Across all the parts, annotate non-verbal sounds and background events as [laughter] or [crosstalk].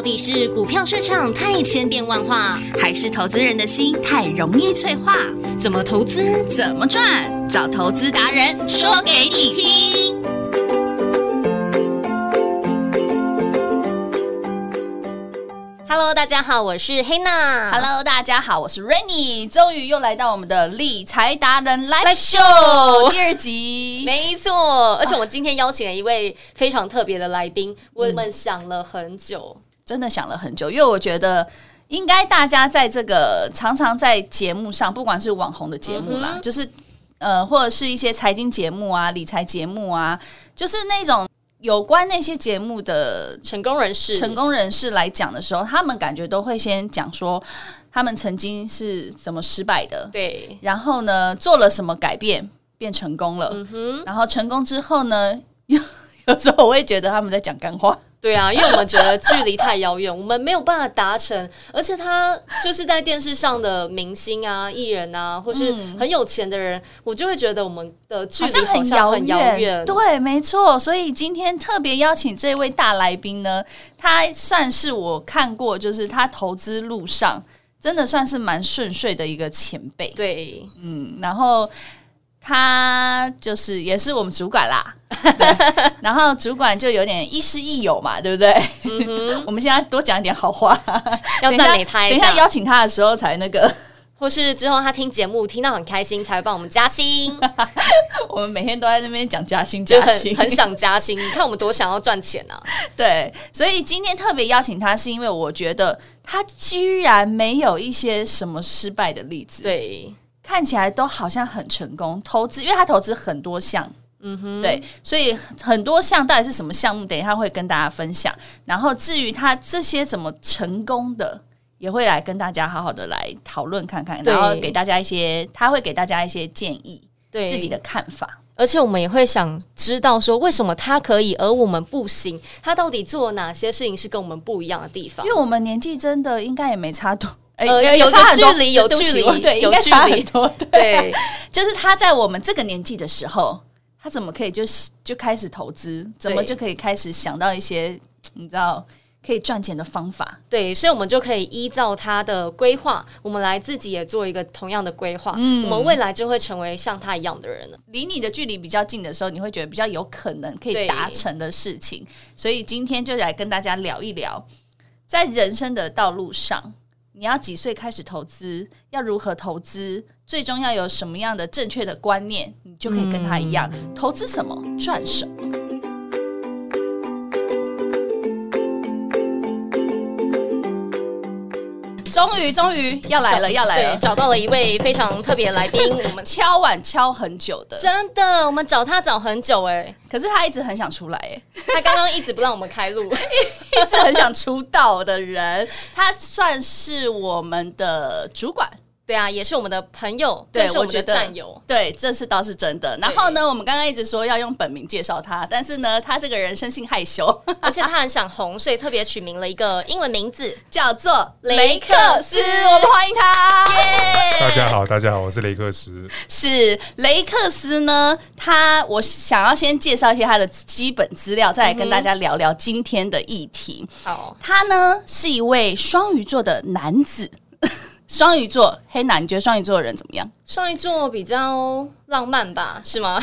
到底是股票市场太千变万化，还是投资人的心太容易脆化？怎么投资？怎么赚？找投资达人说给你听。Hello，大家好，我是黑娜。Hello，大家好，我是 Rainy。终于又来到我们的理财达人 Live Show 第二集。没错，而且我们今天邀请了一位非常特别的来宾，我们想了很久，嗯，真的想了很久，因为我觉得应该大家在这个常常在节目上，不管是网红的节目啦，嗯、就是呃，或者是一些财经节目啊、理财节目啊，就是那种。有关那些节目的成功人士，成功人士来讲的时候，他们感觉都会先讲说他们曾经是怎么失败的，对，然后呢，做了什么改变变成功了，然后成功之后呢，有 [laughs] 有时候我会觉得他们在讲干话。对啊，因为我们觉得距离太遥远，我们没有办法达成。而且他就是在电视上的明星啊、艺人啊，或是很有钱的人，嗯、我就会觉得我们的距离好像很遥远。对，没错。所以今天特别邀请这位大来宾呢，他算是我看过，就是他投资路上真的算是蛮顺遂的一个前辈。对，嗯，然后他就是也是我们主管啦。[laughs] 对，然后主管就有点亦师亦友嘛，对不对？嗯、我们现在多讲一点好话，[laughs] 要赞美他一下。等一下邀请他的时候才那个，[laughs] 或是之后他听节目听到很开心，才会帮我们加薪。我们每天都在那边讲加薪，加薪，很，很想加薪。你看我们多想要赚钱啊！对，所以今天特别邀请他，是因为我觉得他居然没有一些什么失败的例子，对，看起来都好像很成功。投资，因为他投资很多项。嗯哼，对，所以很多项到底是什么项目，等一下会跟大家分享。然后至于他这些怎么成功的，也会来跟大家好好的来讨论看看，然后给大家一些，他会给大家一些建议，对自己的看法。而且我们也会想知道说，为什么他可以，而我们不行？他到底做了哪些事情是跟我们不一样的地方？因为我们年纪真的应该也没差多，呃，有差距离，有距离，对，应该差很多。对，[laughs] 就是他在我们这个年纪的时候。他怎么可以就就开始投资？怎么就可以开始想到一些你知道可以赚钱的方法？对，所以我们就可以依照他的规划，我们来自己也做一个同样的规划。嗯，我们未来就会成为像他一样的人了。离你的距离比较近的时候，你会觉得比较有可能可以达成的事情。所以今天就来跟大家聊一聊，在人生的道路上，你要几岁开始投资？要如何投资？最终要有什么样的正确的观念，你就可以跟他一样，嗯、投资什么赚什么。终于，终于要来了，要来了！找到了一位非常特别的来宾，[laughs] 我们敲碗敲很久的，真的，我们找他找很久哎，可是他一直很想出来哎，他刚刚一直不让我们开路，[laughs] 一直很想出道的人，他算是我们的主管。对啊，也是我们的朋友，对，是我们的战友，对，这是倒是真的。然后呢，我们刚刚一直说要用本名介绍他，但是呢，他这个人生性害羞，[laughs] 而且他很想红，所以特别取名了一个英文名字，叫做雷克斯。我们欢迎他大家好，大家好，我是雷克斯。是雷克斯呢，他我想要先介绍一些他的基本资料，再来跟大家聊聊今天的议题。好、嗯，他呢是一位双鱼座的男子。双鱼座，黑男，你觉得双鱼座的人怎么样？双鱼座比较浪漫吧，是吗？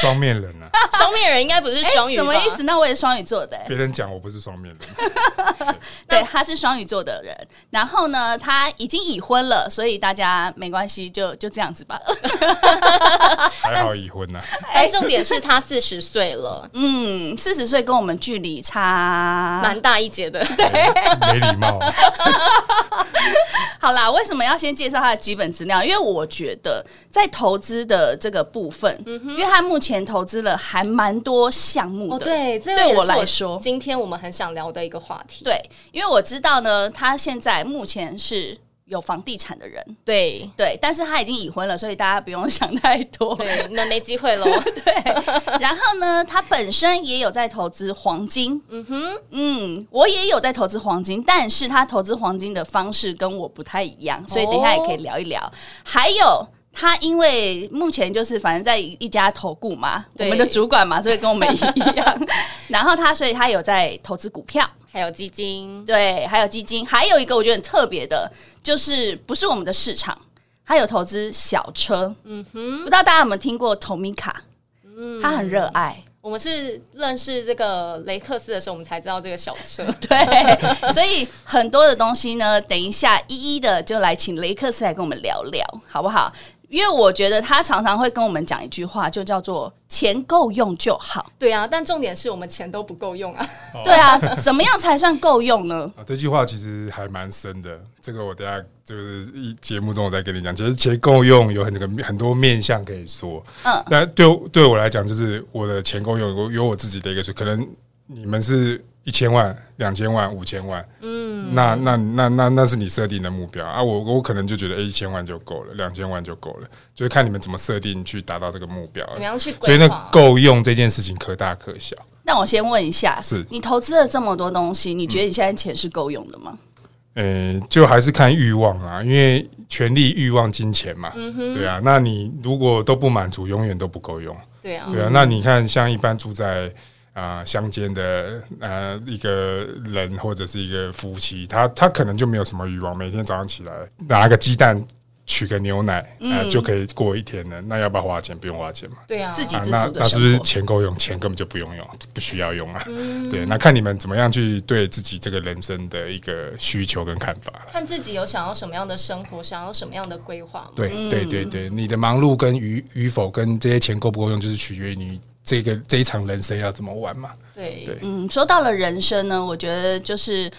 双面人啊，双面人应该不是双鱼、欸，什么意思？那我也是双鱼座的、欸。别人讲我不是双面人，[laughs] 对，他是双鱼座的人。然后呢，他已经已婚了，所以大家没关系，就就这样子吧。还好已婚呢、啊。[laughs] 哎，重点是他四十岁了，嗯，四十岁跟我们距离差蛮大一截的，对，没礼貌。[laughs] 好啦，为什么要先介绍他的基本资料？因为我觉得在投资的这个部分，因为他目前投资了还蛮多项目的。哦、对，这对我来说，今天我们很想聊的一个话题。对，因为我知道呢，他现在目前是。有房地产的人，对对，但是他已经已婚了，所以大家不用 [laughs] 想太多，对，那没机会喽。[laughs] 对，然后呢，他本身也有在投资黄金，嗯哼，嗯，我也有在投资黄金，但是他投资黄金的方式跟我不太一样，所以等一下也可以聊一聊。哦、还有。他因为目前就是反正在一家投顾嘛，对我们的主管嘛，所以跟我们一样。[laughs] 然后他，所以他有在投资股票，还有基金，对，还有基金，还有一个我觉得很特别的，就是不是我们的市场，他有投资小车。嗯哼，不知道大家有没有听过 Tomica？嗯，他很热爱。我们是认识这个雷克斯的时候，我们才知道这个小车。[laughs] 对，所以很多的东西呢，等一下一一的就来请雷克斯来跟我们聊聊，好不好？因为我觉得他常常会跟我们讲一句话，就叫做“钱够用就好”。对啊，但重点是我们钱都不够用啊。对啊，怎么样才算够用呢？[laughs] 啊，这句话其实还蛮深的。这个我等下就是一节目中我再跟你讲。其实钱够用有很多个很多面向可以说。嗯，那对对我来讲，就是我的钱够用，有有我自己的一个数。可能你们是。一千万、两千万、五千万，嗯，那那那那那是你设定的目标啊！我我可能就觉得，哎，一千万就够了，两千万就够了，就是看你们怎么设定去达到这个目标，怎么样去。所以那够用这件事情可大可小。那我先问一下，是你投资了这么多东西，你觉得你现在钱是够用的吗？嗯，就还是看欲望啊，因为权力、欲望、金钱嘛，嗯哼，对啊。那你如果都不满足，永远都不够用，对啊，对啊。那你看，像一般住在。啊，乡间的呃一个人或者是一个夫妻，他他可能就没有什么欲望，每天早上起来拿个鸡蛋取个牛奶，嗯、呃，就可以过一天了。那要不要花钱？不用花钱嘛。对啊，自己自那那是不是钱够用？钱根本就不用用，不需要用啊。嗯、对，那看你们怎么样去对自己这个人生的一个需求跟看法。看自己有想要什么样的生活，想要什么样的规划。对对对对，你的忙碌跟与与否，跟这些钱够不够用，就是取决于你。这个这一场人生要怎么玩嘛？对对，嗯，说到了人生呢，我觉得就是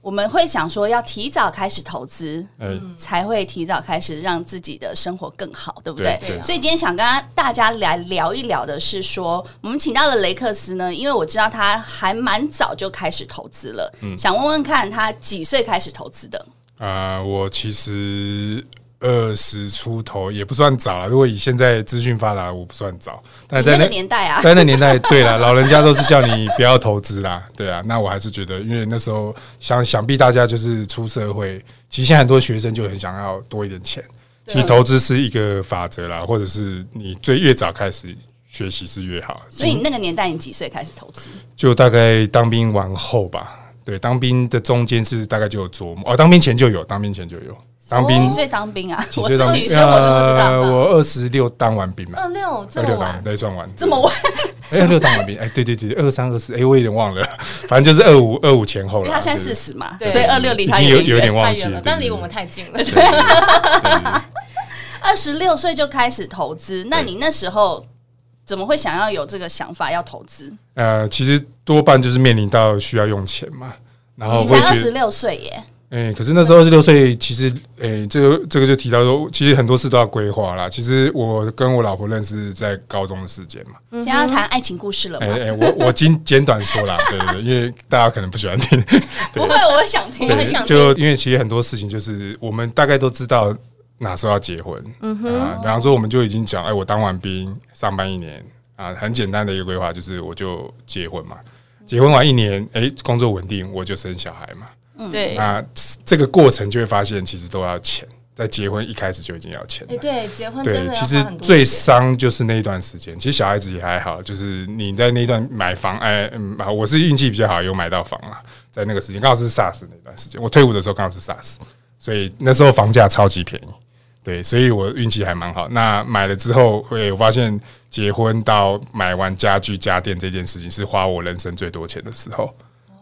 我们会想说要提早开始投资，嗯，才会提早开始让自己的生活更好，对不对？对对，所以今天想跟大家来聊一聊的是说，我们请到了雷克斯呢，因为我知道他还蛮早就开始投资了，嗯，想问问看他几岁开始投资的？啊、呃，我其实。二十出头也不算早了，如果以现在资讯发达，我不算早。但在那，那个年代啊，在那年代，对了，老人家都是叫你不要投资啦，[laughs] 对啊。那我还是觉得，因为那时候想想必大家就是出社会，其实现在很多学生就很想要多一点钱。其实投资是一个法则啦，或者是你最越早开始学习是越好。所以你那个年代，你几岁开始投资？就大概当兵完后吧。对，当兵的中间是大概就有琢磨哦，当兵前就有，当兵前就有。当兵几岁当兵啊？我是女生，我怎么知道？我二十六当完兵嘛。二六这么晚？对，算晚。这么晚？二六当完兵？哎，对对对，二三二四，哎，我有点忘了，反正就是二五二五前后了。因为他现在四十嘛，所以二六离他有有点忘记了，但离我们太近了。[laughs] 二十六岁就开始投资，那你那时候怎么会想要有这个想法要投资？呃，其实多半就是面临到需要用钱嘛，然后你才二十六岁耶。哎、欸，可是那时候二十六岁，其实，哎、欸，这个这个就提到说，其实很多事都要规划啦。其实我跟我老婆认识在高中的时间嘛。现在要谈爱情故事了吗？哎哎、我我简简短说啦，对对对，因为大家可能不喜欢听。不会，我会想听，很想听。就因为其实很多事情就是我们大概都知道哪时候要结婚。嗯哼。啊，比方说，我们就已经讲，哎、欸，我当完兵，上班一年啊，很简单的一个规划就是我就结婚嘛。结婚完一年，哎、欸，工作稳定，我就生小孩嘛。对，那这个过程就会发现，其实都要钱，在结婚一开始就已经要钱。哎，对，结婚真的其实最伤就是那一段时间。其实小孩子也还好，就是你在那段买房，哎，嗯，我是运气比较好，有买到房了。在那个时间，刚好是 SARS 那段时间，我退伍的时候刚好是 SARS，所以那时候房价超级便宜。对，所以我运气还蛮好。那买了之后，会我发现结婚到买完家具家电这件事情，是花我人生最多钱的时候。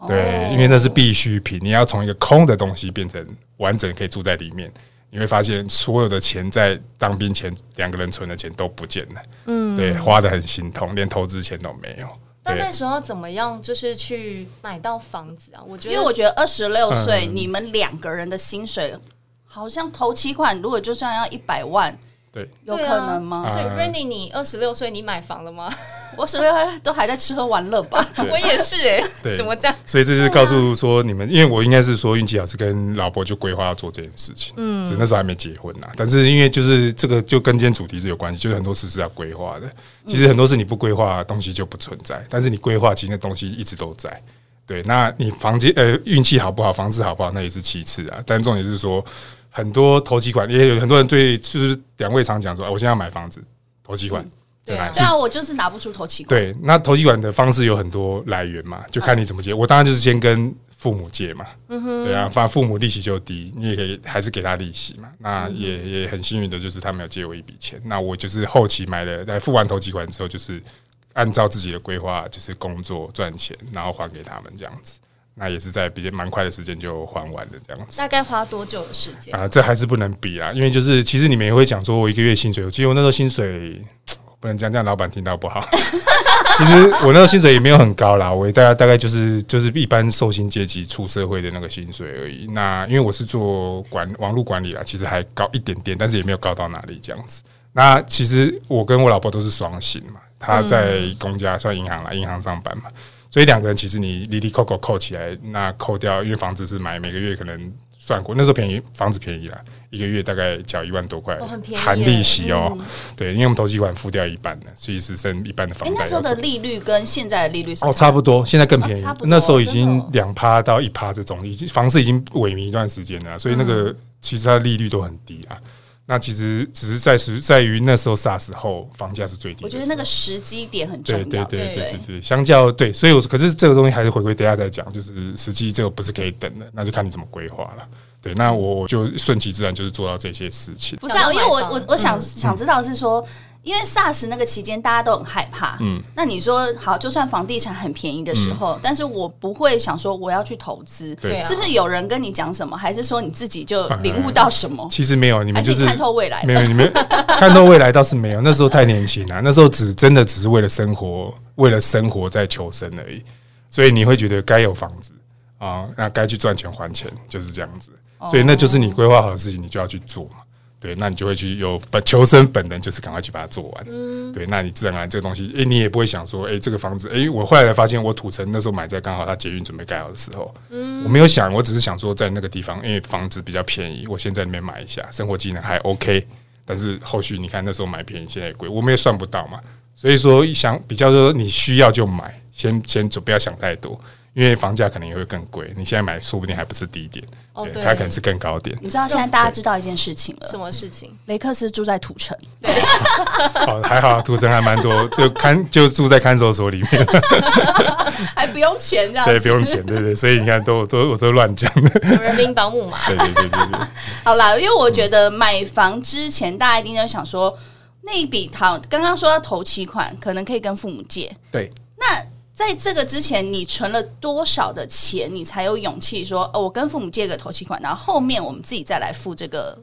对，因为那是必需品，你要从一个空的东西变成完整，可以住在里面，你会发现所有的钱在当兵前两个人存的钱都不见了，嗯，对，花的很心痛，连投资钱都没有。但那时候怎么样，就是去买到房子啊？我觉得，因为我觉得二十六岁，你们两个人的薪水好像头期款，如果就算要一百万。对，有可能吗？所以 Renny，你二十六岁，你买房了吗？[laughs] 我十六岁都还在吃喝玩乐吧。[laughs] 我也是 [laughs] 哎，怎么这样？所以这就是告诉说你们，因为我应该是说运气好，是跟老婆就规划要做这件事情。嗯，那时候还没结婚呐。但是因为就是这个就跟今天主题是有关系，就是很多事是要规划的。其实很多事你不规划，东西就不存在；但是你规划，其实那东西一直都在。对，那你房间呃运气好不好，房子好不好，那也是其次啊。但重点是说。很多头期款也有很多人对，就是两位常讲说，我现在要买房子，头期款。嗯对啊，对啊，我就是拿不出投期款。对，那投期款的方式有很多来源嘛，就看你怎么借。我当然就是先跟父母借嘛，嗯，对啊，反正父母利息就低，你也可以还是给他利息嘛。那也也很幸运的就是他没有借我一笔钱，那我就是后期买了，在付完投期款之后，就是按照自己的规划，就是工作赚钱，然后还给他们这样子。那也是在比较蛮快的时间就还完的这样子。大概花多久的时间啊？这还是不能比啊，因为就是其实你们也会讲说，我一个月薪水，我记得我那时候薪水。不能讲这样，老板听到不好。[laughs] 其实我那时候薪水也没有很高啦，我大概大概就是就是一般受薪阶级出社会的那个薪水而已。那因为我是做管网络管理啦，其实还高一点点，但是也没有高到哪里这样子。那其实我跟我老婆都是双薪嘛，她在公家算银行啦，银行上班嘛，所以两个人其实你哩哩扣扣扣起来，那扣掉，因为房子是买每个月可能算过，那时候便宜，房子便宜啦。一个月大概缴一万多块，含利息哦。对，因为我们头期款付掉一半的，所以是剩一半的房贷。那时候的利率跟现在的利率哦差不多，现在更便宜。那时候已经两趴到一趴这种，已经房子已经萎靡一段时间了，所以那个其实它的利率都很低啊。那其实只是在时在于那时候 SARS 后房价是最低。我觉得那个时机点很重要。对对对对对对，相较对，所以我可是这个东西还是回归等下再讲，就是时机这个不是可以等的，那就看你怎么规划了。对，那我就顺其自然，就是做到这些事情。不是啊，因为我我我想想知道是说，因为 SARS 那个期间大家都很害怕。嗯，那你说好，就算房地产很便宜的时候，但是我不会想说我要去投资。对，是不是有人跟你讲什么，还是说你自己就领悟到什么？[laughs] 其实没有，你们就是看透未来。没有，你们 [laughs] 看透未来倒是没有。那时候太年轻了，那时候只真的只是为了生活，为了生活在求生而已。所以你会觉得该有房子啊，那该去赚钱还钱，就是这样子。所以那就是你规划好的事情，你就要去做嘛。对，那你就会去有本求生本能，就是赶快去把它做完。嗯，对，那你自然而然这个东西，诶，你也不会想说，诶，这个房子，诶，我后来才发现，我土城那时候买在刚好它捷运准备盖好的时候，嗯，我没有想，我只是想说在那个地方，因为房子比较便宜，我先在里面买一下，生活技能还 OK。但是后续你看那时候买便宜，现在也贵，我们也算不到嘛。所以说想比较说，你需要就买，先先就不要想太多。因为房价可能也会更贵，你现在买说不定还不是低点，哦，对，它可能是更高点。你知道现在大家知道一件事情了？什么事情？雷克斯住在土城，对，哦，还好，土城还蛮多，就看就住在看守所里面，[laughs] 还不用钱这样，对，不用钱，对对，所以你看都都我都乱讲的，有人民保姆嘛，对对对对对。好啦，因为我觉得买房之前，大家一定都想说那一笔，好，刚刚说要头期款，可能可以跟父母借，对，那。在这个之前，你存了多少的钱，你才有勇气说，哦，我跟父母借个头期款，然后后面我们自己再来付这个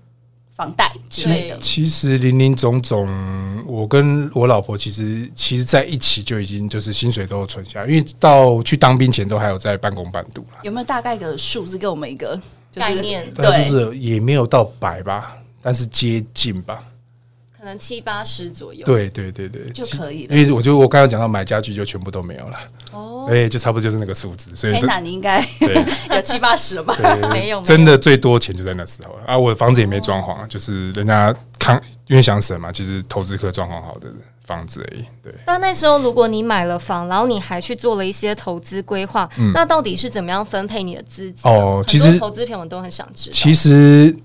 房贷之类的。其实林林总总，我跟我老婆其实其实在一起就已经就是薪水都有存下，因为到去当兵前都还有在半工半读了。有没有大概一个数字给我们一个、就是、概念？对，就是也没有到百吧，但是接近吧。可能七八十左右，对对对对，就可以了。因为我就我刚刚讲到买家具就全部都没有了，哦，哎，就差不多就是那个数字。所以那你应该 [laughs] 有七八十了吧？[laughs] 没有，真的最多钱就在那时候了啊！我的房子也没装潢，就是人家看，因为想省嘛，其实投资客装潢好的房子而已。对。但那时候如果你买了房，然后你还去做了一些投资规划，那到底是怎么样分配你的资金？哦，其实投资片我都很想知道。其实。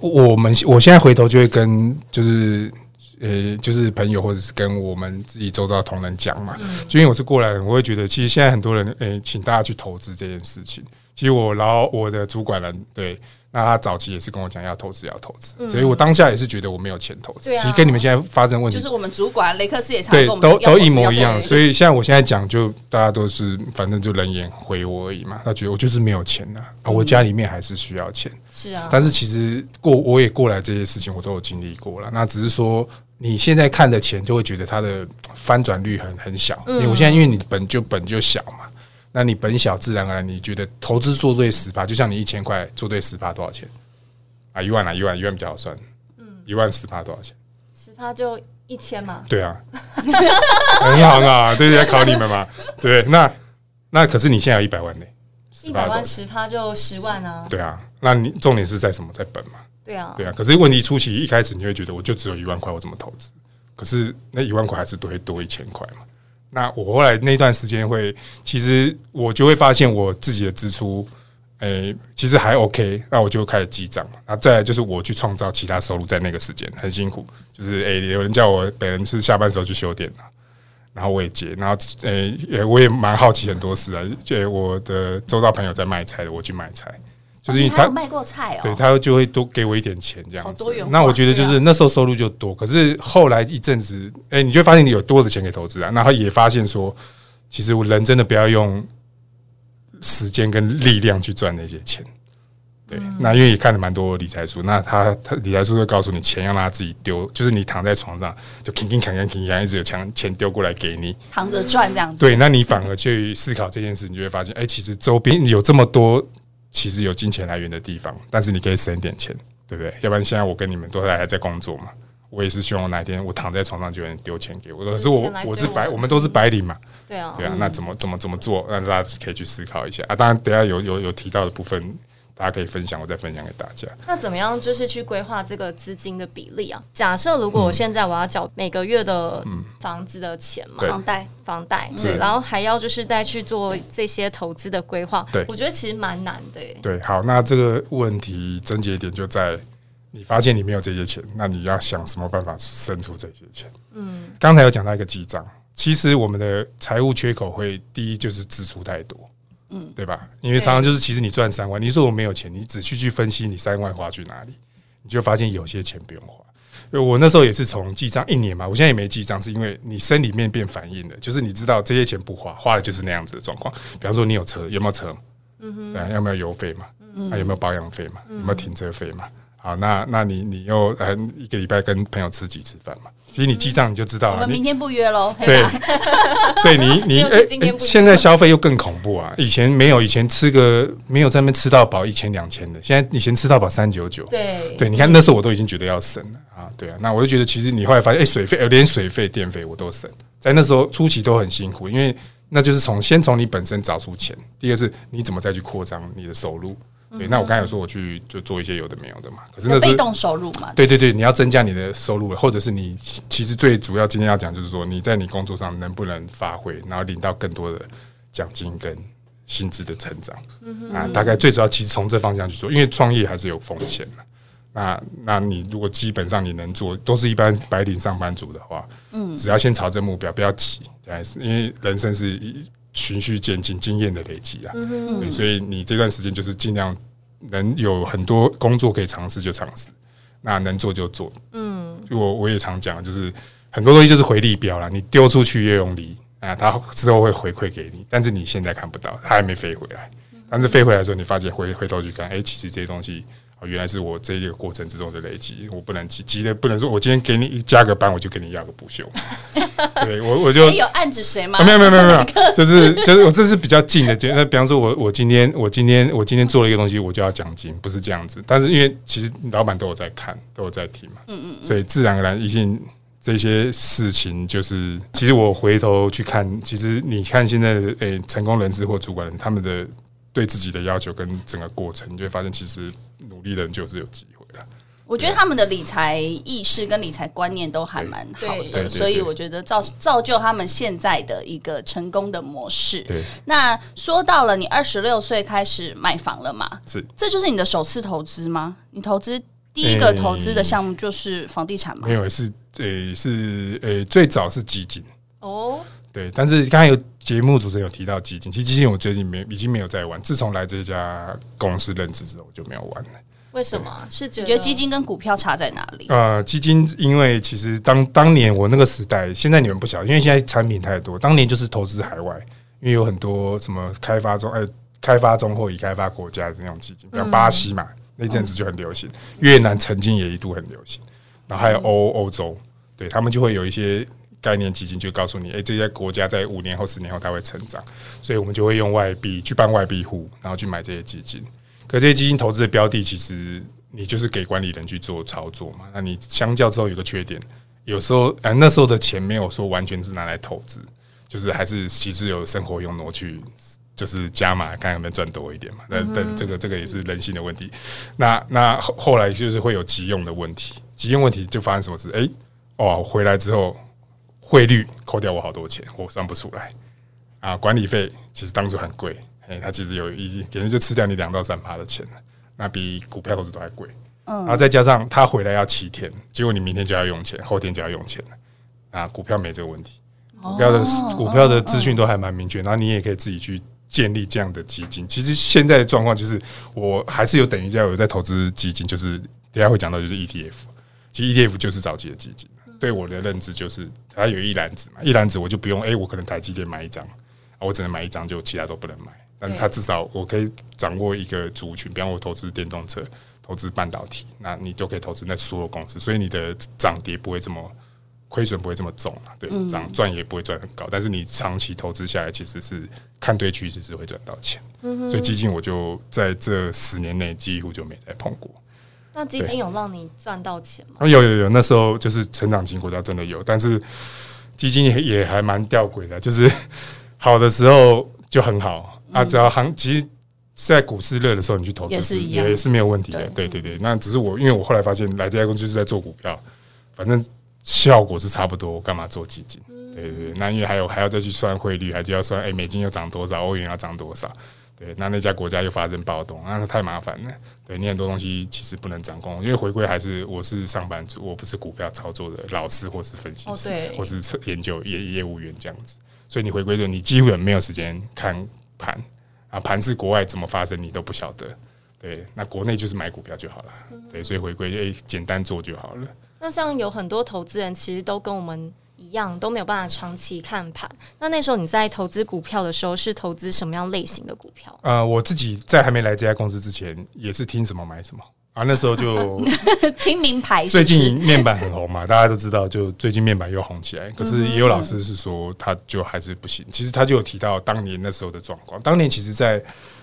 我们我现在回头就会跟就是呃就是朋友或者是跟我们自己周遭的同仁讲嘛，就因为我是过来人，我会觉得其实现在很多人诶、欸，请大家去投资这件事情。其实我然后我的主管人对。那他早期也是跟我讲要投资，要投资，嗯、所以我当下也是觉得我没有钱投资。啊、其实跟你们现在发生问题，就是我们主管雷克斯也差对，都都一模一样。所以现在我现在讲，就大家都是反正就冷眼回我而已嘛。他觉得我就是没有钱呐，啊，我家里面还是需要钱。是啊，但是其实过我也过来这些事情，我都有经历过了。那只是说你现在看的钱，就会觉得它的翻转率很很小。因为我现在因为你本就本就小嘛。那你本小自然而然，你觉得投资做对十趴，就像你一千块做对十趴多少钱？啊，一万啊，一万，一万比较好算。嗯，一万十趴多少钱？十趴就一千嘛。对啊，[laughs] 很好啊，对对，考你们嘛。对，那那可是你现在有一百万呢，一百万十趴就十万啊。对啊，那你重点是在什么？在本嘛。对啊，对啊。可是问题初期一开始你会觉得我就只有一万块，我怎么投资？可是那一万块还是多会多一千块嘛。那我后来那段时间会，其实我就会发现我自己的支出，哎、欸，其实还 OK，那我就开始记账。那再来就是我去创造其他收入，在那个时间很辛苦，就是哎、欸，有人叫我本人是下班时候去修电脑，然后我也接，然后哎，我也蛮好奇很多事啊。就我的周遭朋友在卖菜的，我去买菜，就是他、哦、卖过菜哦，对他就会多给我一点钱这样子。那我觉得就是那时候收入就多，可是后来一阵子，哎、欸，你就会发现你有多的钱给投资啊。然后也发现说，其实我人真的不要用时间跟力量去赚那些钱。对，那因为也看了蛮多理财书，那他他理财书会告诉你，钱要让他自己丢，就是你躺在床上就勤勤恳恳勤勤，一直有钱钱丢过来给你，躺着赚这样子。对，那你反而去思考这件事，你就会发现，哎、欸，其实周边有这么多，其实有金钱来源的地方，但是你可以省点钱，对不对？要不然现在我跟你们都还还在工作嘛，我也是希望我哪天我躺在床上就有人丢钱给我，可是我我是白，我们都是白领嘛，对啊，对啊，那怎么怎么怎么做？那大家可以去思考一下啊。当然，等下有有有提到的部分。大家可以分享，我再分享给大家。那怎么样，就是去规划这个资金的比例啊？假设如果我现在我要缴每个月的房子的钱嘛，房贷、房贷，对，然后还要就是再去做这些投资的规划，对，我觉得其实蛮难的。对，好，那这个问题症结点就在你发现你没有这些钱，那你要想什么办法生出这些钱？嗯，刚才有讲到一个记账，其实我们的财务缺口会第一就是支出太多。嗯，对吧？因为常常就是，其实你赚三万，你说我没有钱，你仔细去分析你三万花去哪里，你就发现有些钱不用花。我那时候也是从记账一年嘛，我现在也没记账，是因为你生里面变反应了，就是你知道这些钱不花，花的就是那样子的状况。比方说你有车，有没有车？嗯哼，对，有没有油费嘛？嗯，还有没有保养费嘛？有没有停车费嘛？好，那那你你又呃一个礼拜跟朋友吃几次饭嘛？其实你记账你就知道了。我们明天不约喽。[laughs] 对，对你你 [laughs] 哎、欸，现在消费又更恐怖啊！以前没有，以前吃个没有在那边吃到饱一千两千的，现在以前吃到饱三九九。对对，你看那时候我都已经觉得要省了啊！对啊，那我就觉得其实你后来发现，哎、欸，水费连水费电费我都省，在那时候初期都很辛苦，因为那就是从先从你本身找出钱，第二是你怎么再去扩张你的收入。对，那我刚才有说我去就做一些有的没有的嘛，可是那是被动收入嘛。对对对，你要增加你的收入，或者是你其实最主要今天要讲就是说你在你工作上能不能发挥，然后领到更多的奖金跟薪资的成长。嗯啊，大概最主要其实从这方向去做，因为创业还是有风险的。那那你如果基本上你能做，都是一般白领上班族的话，嗯，只要先朝着目标，不要急，因为人生是一。循序渐进，经验的累积啊，嗯，所以你这段时间就是尽量能有很多工作可以尝试就尝试，那能做就做。嗯，我我也常讲，就是很多东西就是回力镖啦，你丢出去越用力啊，它之后会回馈给你，但是你现在看不到，它还没飞回来，但是飞回来的时候，你发现回回头去看，哎、欸，其实这些东西。原来是我这一个过程之中的累积，我不能急急的，不能说我今天给你加个班，我就给你要个补休。[laughs] 对我，我就有暗指谁吗？没有，没有，没有，没有，[laughs] 就是就是我这是比较近的，就那比方说我我今天我今天我今天做了一个东西，我就要奖金，不是这样子。但是因为其实老板都有在看，都有在听嘛，嗯嗯，所以自然而然一定这些事情就是，其实我回头去看，其实你看现在的诶、欸、成功人士或主管人他们的。对自己的要求跟整个过程，你就会发现，其实努力的人就是有机会了。我觉得他们的理财意识跟理财观念都还蛮好的，所以我觉得造造就他们现在的一个成功的模式。对，那说到了你二十六岁开始买房了嘛？是，这就是你的首次投资吗？你投资第一个投资的项目就是房地产吗？没有，是诶，是诶，最早是基金哦。对，但是刚才有节目主持人有提到基金，其实基金我最近没已经没有在玩。自从来这家公司任职之后，我就没有玩了。为什么？是觉得基金跟股票差在哪里？呃，基金因为其实当当年我那个时代，现在你们不晓得，因为现在产品太多。当年就是投资海外，因为有很多什么开发中、哎、欸、开发中或已开发国家的那种基金，比如巴西嘛，嗯、那阵子就很流行。越南曾经也一度很流行，然后还有欧欧洲，对他们就会有一些。概念基金就告诉你，诶、欸，这些国家在五年后、十年后它会成长，所以我们就会用外币去办外币户，然后去买这些基金。可这些基金投资的标的，其实你就是给管理人去做操作嘛。那你相较之后有个缺点，有时候，呃，那时候的钱没有说完全是拿来投资，就是还是其实有生活用挪去，就是加码看有没有赚多一点嘛。那但这个这个也是人性的问题。那那后后来就是会有急用的问题，急用问题就发生什么事？诶、欸，哦，回来之后。汇率扣掉我好多钱，我算不出来啊！管理费其实当初很贵，哎，它其实有一简直就吃掉你两到三趴的钱，那比股票投资都还贵。嗯，然后再加上他回来要七天，结果你明天就要用钱，后天就要用钱了。啊，股票没这个问题，股票的股票的资讯都还蛮明确，然后你也可以自己去建立这样的基金。其实现在的状况就是，我还是有等一下有在投资基金，就是等下会讲到就是 ETF。其实 ETF 就是早期的基金，对我的认知就是它有一篮子嘛，一篮子我就不用，哎，我可能台积电买一张，我只能买一张，就其他都不能买。但是它至少我可以掌握一个族群，比方我投资电动车。投资半导体，那你就可以投资那所有公司，所以你的涨跌不会这么亏损，不会这么重啊。对，涨赚也不会赚很高，但是你长期投资下来，其实是看对趋势是会赚到钱。所以基金我就在这十年内几乎就没再碰过。那基金有让你赚到钱吗？有有有，那时候就是成长型国家真的有，但是基金也也还蛮吊诡的，就是 [laughs] 好的时候就很好啊，只要行其实。在股市热的时候，你去投资也是也是没有问题的。对对对，那只是我，因为我后来发现来这家公司就是在做股票，反正效果是差不多，我干嘛做基金？对对对，那因为还有还要再去算汇率，还就要算，哎，美金要涨多少，欧元要涨多少？对，那那家国家又发生暴动，那太麻烦了。对，你很多东西其实不能掌控，因为回归还是我是上班族，我不是股票操作的老师或是分析师，或是研究业业务员这样子，所以你回归的你基本没有时间看盘。啊，盘是国外怎么发生你都不晓得，对，那国内就是买股票就好了，对，所以回归诶，简单做就好了。那像有很多投资人其实都跟我们一样，都没有办法长期看盘。那那时候你在投资股票的时候，是投资什么样类型的股票？呃，我自己在还没来这家公司之前，也是听什么买什么。啊，那时候就 [laughs] 听名牌。最近面板很红嘛，大家都知道，就最近面板又红起来。可是也有老师是说，他就还是不行。其实他就有提到当年那时候的状况。当年其实，在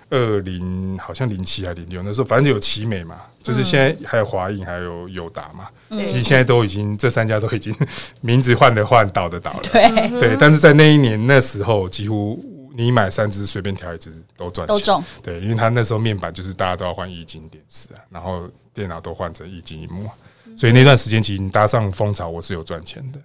二零好像零七还零六那时候，反正就有奇美嘛，就是现在还有华映，还有友达嘛。其实现在都已经这三家都已经名字换的换，倒的倒了。对对，但是在那一年那时候，几乎。你买三只随便挑一只都赚钱，都中。对，因为他那时候面板就是大家都要换液晶电视啊，然后电脑都换成液晶屏幕，所以那段时间其实你搭上风潮，我是有赚钱的。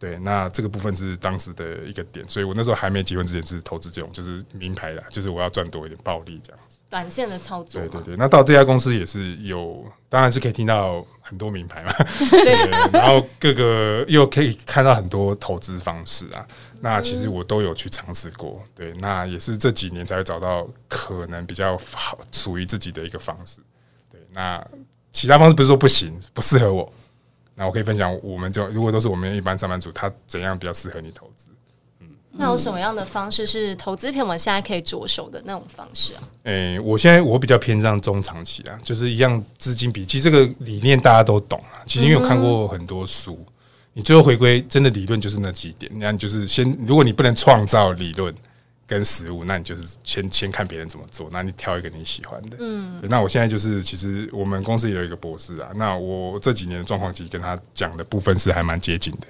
对，那这个部分是当时的一个点，所以我那时候还没结婚之前是投资这种，就是名牌的，就是我要赚多一点暴利这样子。短线的操作。对对对，那到这家公司也是有，当然是可以听到很多名牌嘛，对，[laughs] 对，然后各个又可以看到很多投资方式啊。那其实我都有去尝试过，对，那也是这几年才会找到可能比较好属于自己的一个方式，对，那其他方式不是说不行，不适合我，那我可以分享，我们就如果都是我们一般上班族，他怎样比较适合你投资？嗯，那有什么样的方式是投资片我们现在可以着手的那种方式啊？诶、欸，我现在我比较偏向中长期啊，就是一样资金比，其实这个理念大家都懂啊，其实因为我看过很多书。嗯你最后回归真的理论就是那几点，那你就是先，如果你不能创造理论跟食物，那你就是先先看别人怎么做，那你挑一个你喜欢的。嗯，那我现在就是，其实我们公司也有一个博士啊，那我这几年的状况其实跟他讲的部分是还蛮接近的，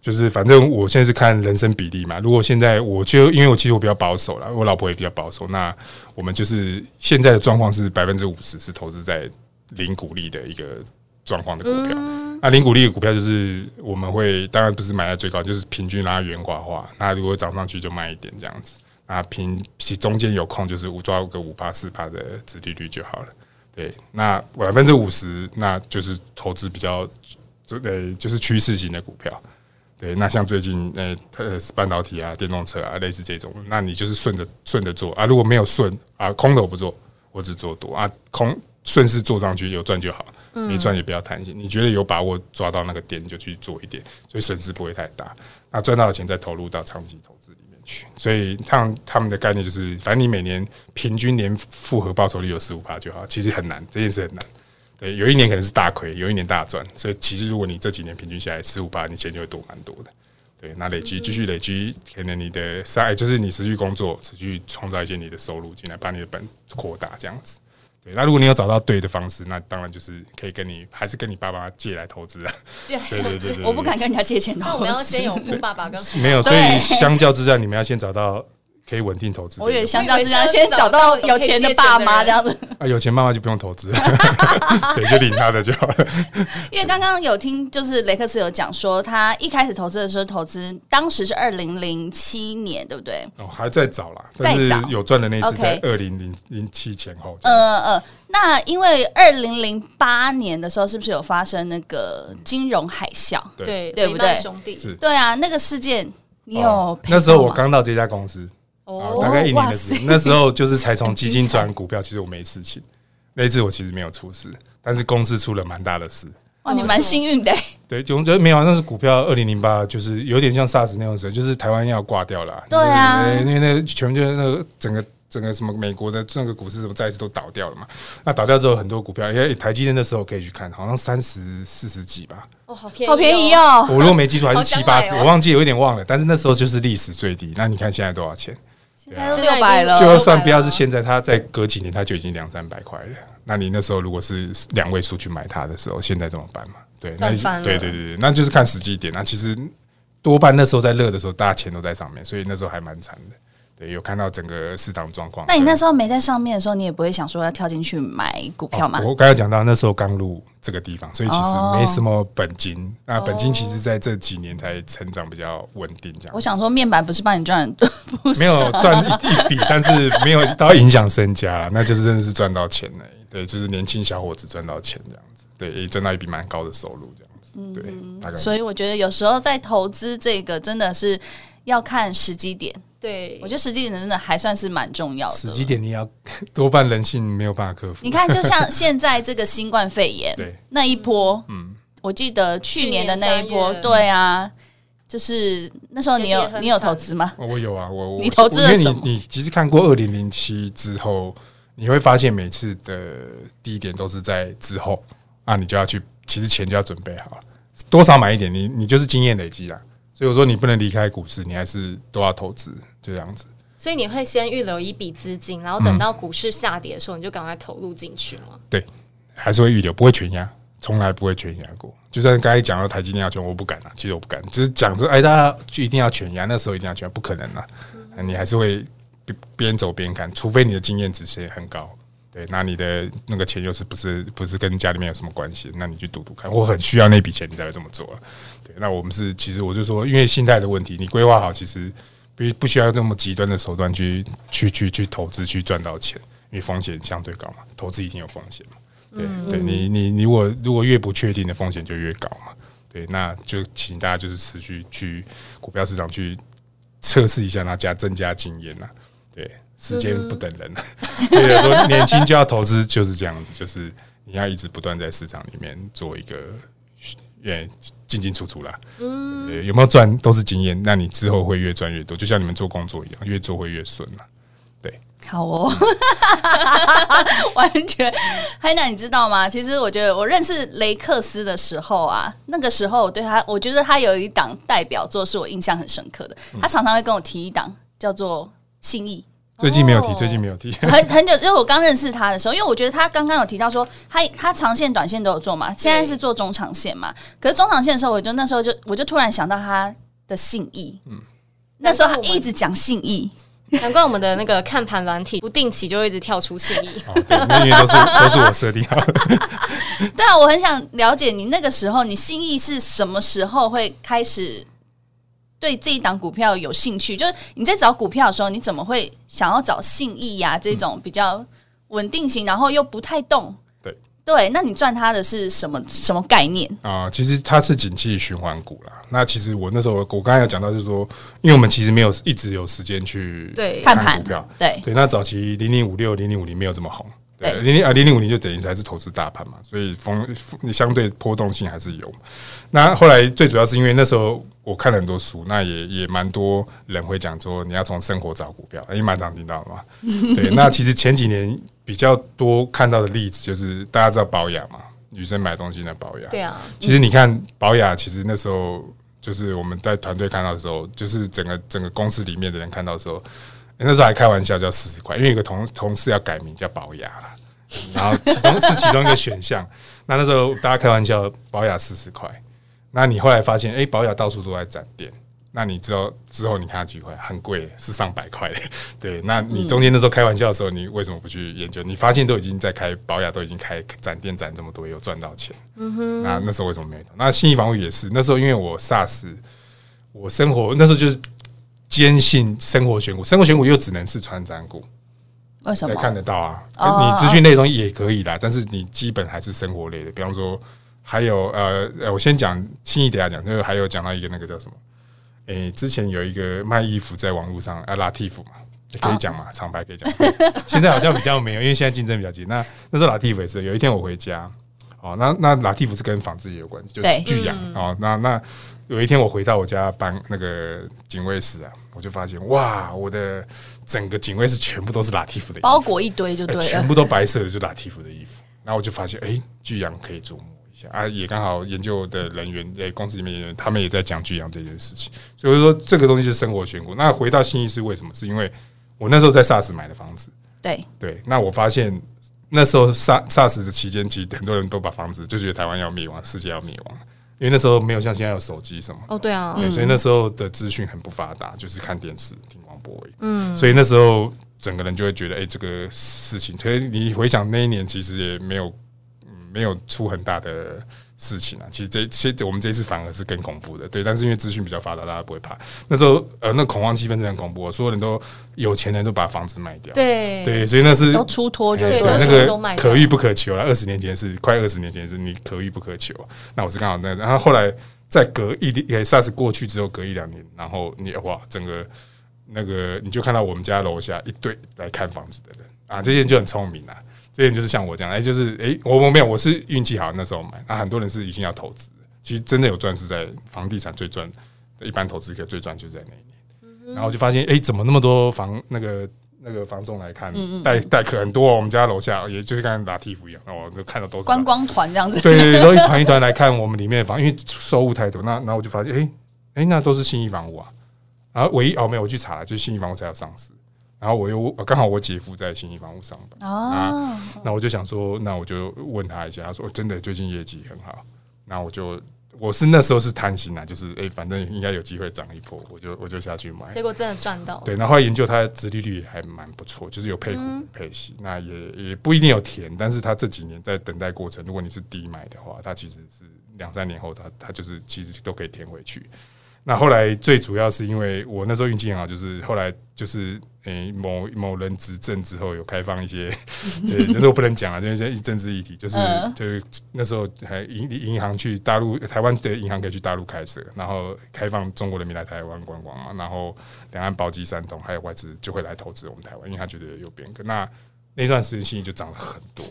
就是反正我现在是看人生比例嘛。如果现在我就因为我其实我比较保守了，我老婆也比较保守，那我们就是现在的状况是百分之五十是投资在零股利的一个状况的股票。嗯那零股利的股票就是我们会，当然不是买在最高，就是平均拉圆滑化。那如果涨上去就卖一点这样子。啊平其中间有空就是五抓个五趴四趴的殖利率就好了。对，那百分之五十那就是投资比较，就呃，就是趋势型的股票。对，那像最近呃，呃，半导体啊、电动车啊，类似这种，那你就是顺着顺着做啊。如果没有顺啊，空的我不做，我只做多啊，空顺势做上去有赚就好。没赚也不要贪心，你觉得有把握抓到那个点就去做一点，所以损失不会太大。那赚到的钱再投入到长期投所以他他们的概念就是，反正你每年平均年复合报酬率有十五趴就好。其实很难，这件事很难。对，有一年可能是大亏，有一年大赚。所以其实如果你这几年平均下来十五趴，你钱就会多蛮多的。对，那累积继续累积，可能你的三就是你持续工作，持续创造一些你的收入进来，把你的本扩大这样子。那如果你有找到对的方式，那当然就是可以跟你，还是跟你爸爸借来投资啊。借对对对对，我不敢跟人家借钱投资。那我们要先有富爸爸跟没有，所以相较之下，你们要先找到可以稳定投资。我以为相较之下，先找到有钱的爸妈这样子。啊，有钱妈妈就不用投资，[laughs] 对，就领他的就好了。[laughs] 因为刚刚有听，就是雷克斯有讲说，他一开始投资的时候，投资当时是二零零七年，对不对？哦，还在早啦，但是有赚的那次在二零零零七前后。嗯嗯，那因为二零零八年的时候，是不是有发生那个金融海啸？对，对不对？兄弟是，对啊，那个事件你有？那时候我刚到这家公司。哦，大概一年的时间，那时候就是才从基金转股票，其实我没事情。[laughs] 那一次我其实没有出事，但是公司出了蛮大的事。哇，你蛮幸运的。对，就觉得没有，那是股票二零零八，就是有点像 SARS 那种时候，就是台湾要挂掉了。对啊，因为那全部就是那个整个整个什么美国的那个股市什么再次都倒掉了嘛。那倒掉之后，很多股票，因为台积电那时候可以去看，好像三十四十几吧。哦，好便宜，好便宜哦。我如果没记错，还是七八十，我忘记有一点忘了。但是那时候就是历史最低。那你看现在多少钱？六百了，就算不要是现在，它再隔几年，它就已经两三百块了。那你那时候如果是两位数去买它的时候，现在怎么办嘛？对，那对对对对，那就是看时机点。那其实多半那时候在热的时候，大家钱都在上面，所以那时候还蛮惨的。对，有看到整个市场状况。那你那时候没在上面的时候，你也不会想说要跳进去买股票吗？哦、我刚才讲到那时候刚入这个地方，所以其实没什么本金。哦、那本金其实在这几年才成长比较稳定。这样，我想说面板不是帮你赚，[laughs] 没有赚一笔，但是没有到影响身家，那就是真的是赚到钱了。对，就是年轻小伙子赚到钱这样子，对，也赚到一笔蛮高的收入这样子。对，大概。所以我觉得有时候在投资这个真的是要看时机点。对，我觉得时机点真的还算是蛮重要的。时机点你要 [laughs] 多半人性没有办法克服。你看，就像现在这个新冠肺炎，对那一波，嗯，我记得去年的那一波，对啊，就是那时候你有你有投资吗？我有啊，我你投资了什么？你你其实看过二零零七之后，你会发现每次的低点都是在之后啊，你就要去，其实钱就要准备好了，多少买一点，你你就是经验累积啦。所以我说你不能离开股市，你还是都要投资，就这样子。所以你会先预留一笔资金，然后等到股市下跌的时候，你就赶快投入进去吗？对，还是会预留，不会全压，从来不会全压过。就算刚才讲到台积电要全，我不敢啊，其实我不敢，只是讲着，哎，大家就一定要全压，那时候一定要全，不可能啊，你还是会边走边看，除非你的经验值是很高。对，那你的那个钱又是不是不是跟家里面有什么关系？那你去赌赌看，我很需要那笔钱，你才会这么做。对，那我们是其实我就说，因为心态的问题，你规划好，其实不不需要这么极端的手段去去去去投资去赚到钱，因为风险相对高嘛，投资一定有风险嘛。对，对你你你如果如果越不确定的风险就越高嘛。对，那就请大家就是持续去股票市场去测试一下，那加增加经验呐。对。时间不等人，[laughs] 所以说年轻就要投资，就是这样子，就是你要一直不断在市场里面做一个，也进进出出啦。嗯，有没有赚都是经验，那你之后会越赚越多，就像你们做工作一样，越做会越顺嘛。对，好哦，[laughs] 完全。海南，你知道吗？其实我觉得我认识雷克斯的时候啊，那个时候我对他，我觉得他有一档代表作是我印象很深刻的，他常常会跟我提一档叫做信义。最近没有提，最近没有提。很很久，因为我刚认识他的时候，因为我觉得他刚刚有提到说，他他长线、短线都有做嘛，现在是做中长线嘛。可是中长线的时候，我就那时候就我就突然想到他的信义，嗯，那时候他一直讲信义，[laughs] 难怪我们的那个看盘软体不定期就会一直跳出信义。哦，对，那因为都是都是我设定好的。[laughs] 对啊，我很想了解你那个时候，你信义是什么时候会开始？对这一档股票有兴趣，就是你在找股票的时候，你怎么会想要找信义呀？这种比较稳定型，然后又不太动。对对，那你赚它的是什么什么概念啊？其实它是景气循环股啦。那其实我那时候我刚才有讲到，就是说，因为我们其实没有一直有时间去看盘股票。对对，那早期零零五六、零零五零没有这么红。对，零零啊零零五零就等于还是投资大盘嘛，所以风你相对波动性还是有。那后来最主要是因为那时候我看了很多书，那也也蛮多人会讲说你要从生活找股票，也蛮常听到的嘛。[laughs] 对，那其实前几年比较多看到的例子就是大家知道宝雅嘛，女生买东西的宝雅。对啊，其实你看宝雅，其实那时候就是我们在团队看到的时候，就是整个整个公司里面的人看到的时候。那时候还开玩笑叫四十块，因为有个同同事要改名叫宝雅了，[laughs] 然后其中是其中一个选项。那那时候大家开玩笑，宝雅四十块。那你后来发现，哎，宝雅到处都在展店。那你知道之后你看它几块，很贵，是上百块的。[laughs] 对，那你中间那时候开玩笑的时候，你为什么不去研究？你发现都已经在开保雅，都已经开展店展这么多，有赚到钱。嗯哼。那那时候为什么没有？那信义房屋也是，那时候因为我 SARS，我生活那时候就是坚信生活选股，生活选股又只能是传产股。为什么？看得到啊？你资讯内容也可以啦，但是你基本还是生活类的，比方说。还有呃呃，我先讲轻易等下讲，就是还有讲到一个那个叫什么？诶、欸，之前有一个卖衣服在网络上，啊，拉蒂夫嘛，也可以讲嘛，厂、oh. 牌可以讲。[laughs] 现在好像比较没有，因为现在竞争比较激烈。那那时候拉蒂夫也是，有一天我回家，哦，那那拉蒂夫是跟纺织业有关系，就是巨阳哦。那那有一天我回到我家办那个警卫室啊，我就发现哇，我的整个警卫室全部都是拉蒂夫的衣服，包裹一堆就对了，全部都白色的，就拉蒂夫的衣服。然后我就发现，哎、欸，巨阳可以做。啊，也刚好研究的人员在公司里面，他们也在讲巨阳这件事情，所以说这个东西是生活选股。那回到新义是为什么？是因为我那时候在 SARS 买的房子，对对。那我发现那时候 SARS 的期间，其实很多人都把房子就觉得台湾要灭亡，世界要灭亡，因为那时候没有像现在有手机什么哦，对啊对，所以那时候的资讯很不发达，就是看电视、听广播而已。嗯，所以那时候整个人就会觉得，哎、欸，这个事情，所以你回想那一年，其实也没有，嗯，没有出很大的。事情啊，其实这些我们这一次反而是更恐怖的，对。但是因为资讯比较发达，大家不会怕。那时候呃，那恐慌气氛真的很恐怖，所有人都有钱人都把房子卖掉，对对，所以那是都出脱，就对，那个可遇不可求了。二十年前是快二十年前是你可遇不可求。那我是刚好那，然后后来再隔一年，SARS 过去之后隔一两年，然后你哇，整个那个你就看到我们家楼下一堆来看房子的人啊，这些人就很聪明啊。这点就是像我这样，哎，就是哎，我我没有，我是运气好，那时候买。那很多人是已经要投资，其实真的有赚是在房地产最赚，一般投资客最赚就是在那一年。然后就发现，哎，怎么那么多房那个那个房仲来看，带带客很多。我们家楼下也就是刚才拿 T 服一样，我就看到都是观光团这样子。对对对，都一团一团 [laughs] 来看我们里面的房，因为收入太多。那然后我就发现，哎哎，那都是信义房屋啊。然后唯一哦没有，我去查了，就是信义房屋才有上市。然后我又刚好我姐夫在信义房屋上班。哦，那我就想说，那我就问他一下，他说真的最近业绩很好，那我就我是那时候是贪心啊，就是哎反正应该有机会涨一波，我就我就下去买，结果真的赚到。对，然后研究它的殖利率还蛮不错，就是有配股配息，那也也不一定有填，但是它这几年在等待过程，如果你是低买的话，它其实是两三年后它它就是其实都可以填回去。那后来最主要是因为我那时候运气很好，就是后来就是诶、欸、某某人执政之后有开放一些，[laughs] 对，这是我不能讲啊，就一些政治议题，就是就是那时候还银银行去大陆台湾的银行可以去大陆开设，然后开放中国人民来台湾观光嘛，然后两岸包机三通，还有外资就会来投资我们台湾，因为他觉得有变革。那那段时间信义就涨了很多，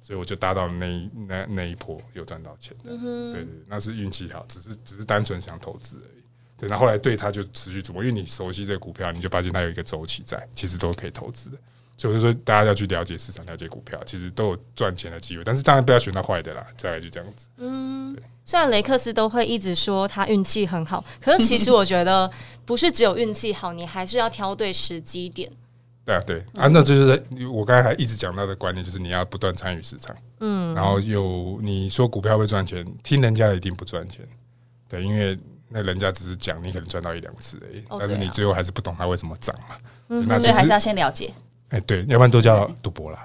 所以我就搭到那那那一波有赚到钱，对对对，那是运气好，只是只是单纯想投资而已。对，然后后来对它就持续琢磨，因为你熟悉这个股票，你就发现它有一个周期在，其实都可以投资的。所以我就说，大家要去了解市场，了解股票，其实都有赚钱的机会。但是当然不要选到坏的啦，再来就这样子。嗯，虽然雷克斯都会一直说他运气很好，可是其实我觉得不是只有运气好，你还是要挑对时机点。[laughs] 对啊，对啊，那就是我刚才还一直讲到的观念，就是你要不断参与市场。嗯，然后有你说股票会赚钱，听人家的一定不赚钱。对，因为。那人家只是讲，你可能赚到一两次而已，但是你最后还是不懂它为什么涨嘛。那所以还是要先了解。哎，对，要不然都叫赌博啦。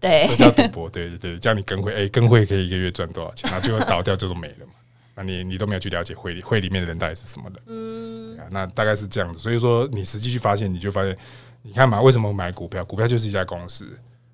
对，都叫赌博。对对对，叫你跟会，哎，跟会可以一个月赚多少钱？然后最后倒掉，就都没了嘛。那你你都没有去了解会里会里面的人到底是什么人？嗯，那大概是这样子。所以说，你实际去发现，你就发现，你看嘛，为什么买股票？股票就是一家公司。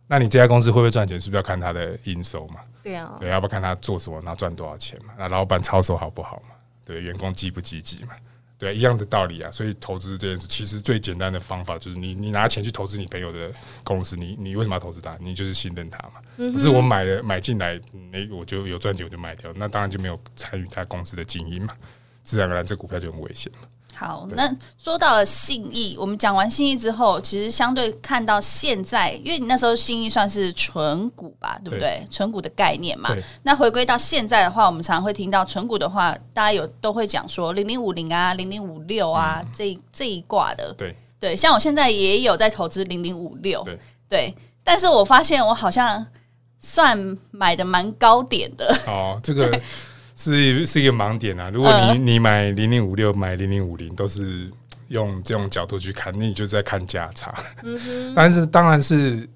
那你这家公司会不会赚钱？是不是要看它的营收嘛？对啊。对，要不要看它做什么，然后赚多少钱嘛？那老板操守好不好嘛？对，员工积不积极嘛？对，一样的道理啊。所以投资这件事，其实最简单的方法就是你，你拿钱去投资你朋友的公司，你你为什么要投资他？你就是信任他嘛。不是我买了买进来，那我就有赚钱我就卖掉，那当然就没有参与他公司的经营嘛，自然而然这股票就很危险嘛。好，那说到了信义，我们讲完信义之后，其实相对看到现在，因为你那时候信义算是纯股吧，对不对？纯股的概念嘛。那回归到现在的话，我们常常会听到纯股的话，大家有都会讲说零零五零啊、零零五六啊，嗯、这这一挂的。对对，像我现在也有在投资零零五六。对，但是我发现我好像算买的蛮高点的。哦，这个。[laughs] 是是一个盲点啊。如果你你买零零五六，买零零五零，都是用这种角度去看，那你就在看价差。嗯哼。[laughs] 但是当然是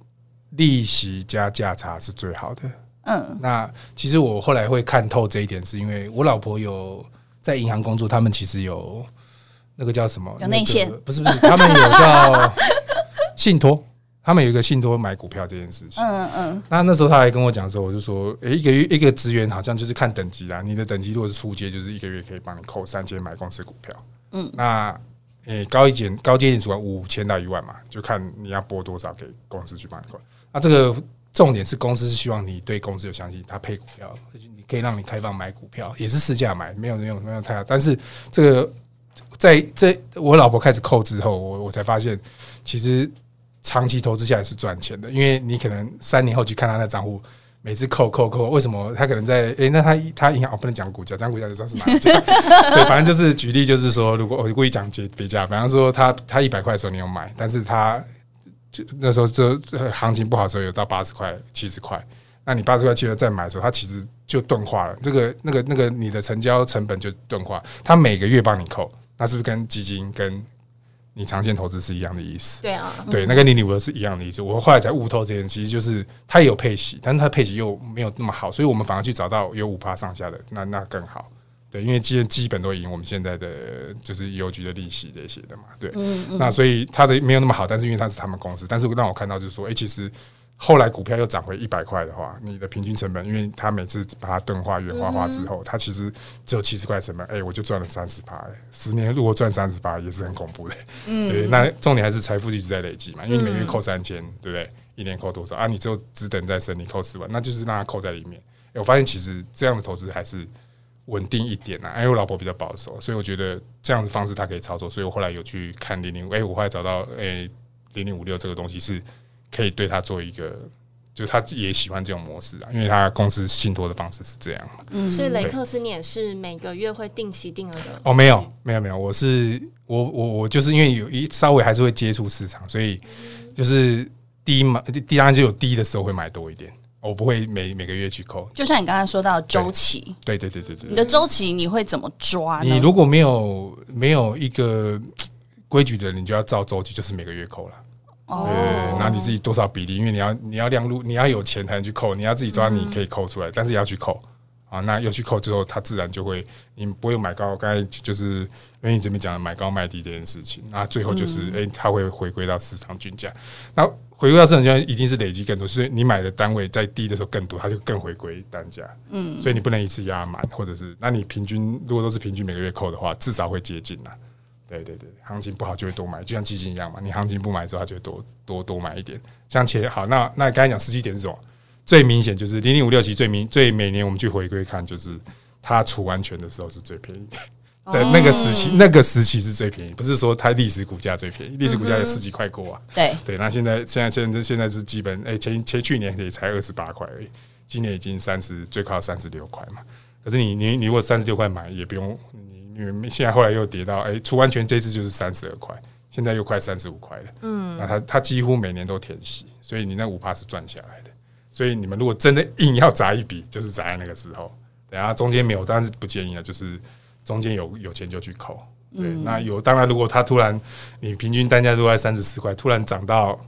利息加价差是最好的。嗯。那其实我后来会看透这一点，是因为我老婆有在银行工作，他们其实有那个叫什么？有内线？不是不是，他们有叫信托。他们有一个信托买股票这件事情，嗯嗯，那那时候他还跟我讲的时候，我就说，诶，一个月一个职员好像就是看等级啦，你的等级如果是初阶，就是一个月可以帮你扣三千买公司股票，嗯，那诶高一点高阶一点主管五千到一万嘛，就看你要拨多少给公司去帮你扣。那这个重点是公司是希望你对公司有相信，他配股票，你可以让你开放买股票，也是市价买，没有没有没有太大，但是这个在这我老婆开始扣之后，我我才发现其实。长期投资下来是赚钱的，因为你可能三年后去看他那账户，每次扣扣扣，为什么他可能在？诶、那他他银行哦，不能讲股价，讲股价就算是哪一家？[laughs] 对，反正就是举例，就是说，如果我故意讲别别价，比方说他他一百块的时候你有买，但是他就那时候这行情不好的时候有到八十块、七十块，那你八十块记得再买的时候，他其实就钝化了，这个那个那个你的成交成本就钝化，他每个月帮你扣，那是不是跟基金跟？你长线投资是一样的意思，对啊，对，那跟零零五是一样的意思。我后来才悟透这件，其实就是它也有配息，但是它配息又没有那么好，所以我们反而去找到有五趴上下的，那那更好。对，因为基基本都赢我们现在的就是邮局的利息这些的嘛，对，嗯嗯，那所以它的没有那么好，但是因为它是他们公司，但是让我看到就是说，哎、欸，其实。后来股票又涨回一百块的话，你的平均成本，因为它每次把它钝化、圆化化之后，它其实只有七十块成本，哎、欸，我就赚了三十趴。十年如果赚三十八，也是很恐怖的。嗯，对，那重点还是财富一直在累积嘛，因为你每月扣三千，对不对？一年扣多少啊？你只有只等在生，你扣十万，那就是让它扣在里面。欸、我发现其实这样的投资还是稳定一点啊。因为我老婆比较保守，所以我觉得这样的方式她可以操作。所以我后来有去看零零，哎，我后来找到哎零零五六这个东西是。可以对他做一个，就是他也喜欢这种模式啊，因为他公司信托的方式是这样。嗯，所以雷克斯你也是每个月会定期定额的？哦，没有，没有，没有，我是我我我就是因为有一稍微还是会接触市场，所以就是低买低当然就有低的时候会买多一点，我不会每每个月去扣。就像你刚才说到周期，对对对对对，你的周期你会怎么抓？你如果没有没有一个规矩的，你就要照周期，就是每个月扣了。对，那你自己多少比例？因为你要你要量入，你要有钱才能去扣，你要自己抓，你可以扣出来，但是也要去扣啊。那要去扣之后，它自然就会，你不会买高。刚才就是因为你这边讲的买高卖低这件事情，那最后就是，哎、欸，它会回归到市场均价。那回归到市场均价，一定是累积更多，所以你买的单位在低的时候更多，它就更回归单价。嗯，所以你不能一次压满，或者是，那你平均如果都是平均每个月扣的话，至少会接近啦。对对对，行情不好就会多买，就像基金一样嘛。你行情不买的时候，它就会多多多买一点。像前好，那那刚才讲时机点是什么？最明显就是零零五六期最明最每年我们去回归看，就是它除完全的时候是最便宜的，在那个时期，那个时期是最便宜，不是说它历史股价最便宜，历史股价有十几块过啊。对对，那现在现在现在现在是基本哎、欸，前前去年也才二十八块而已，今年已经三十，最高三十六块嘛。可是你你你如果三十六块买，也不用。因为现在后来又跌到，哎、欸，除完全这次就是三十二块，现在又快三十五块了。嗯，那它它几乎每年都填息，所以你那五趴是赚下来的。所以你们如果真的硬要砸一笔，就是砸在那个时候。等下中间没有，当然是不建议了。就是中间有有钱就去扣。对，嗯、那有当然，如果它突然你平均单价都在三十四块，突然涨到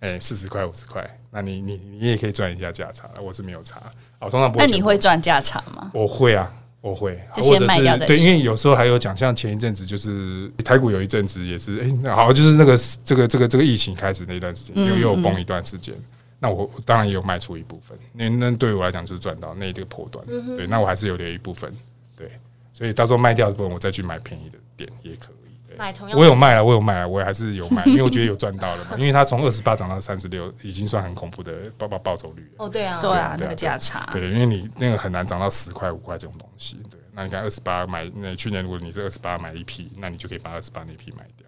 哎四十块五十块，那你你你也可以赚一下价差。我是没有差，我通常不会。那你会赚价差吗？我会啊。我会，就先卖掉或者是对，因为有时候还有讲，像前一阵子就是台股有一阵子也是，哎、欸，好，就是那个这个这个这个疫情开始那段时间，又又崩一段时间，那我当然也有卖出一部分，那那对我来讲就是赚到那这个破段，对，那我还是有留一部分，对，所以到时候卖掉的部分，我再去买便宜的点也可以。买同样，我有卖了，我有卖了，我还是有卖，因为我觉得有赚到了嘛，[laughs] 因为它从二十八涨到三十六，已经算很恐怖的报报报酬率了。哦，对啊，对啊，那个价差，对，因为你那个很难涨到十块五块这种东西，对。那你看二十八买，那去年如果你是二十八买一批，那你就可以把二十八那批卖掉。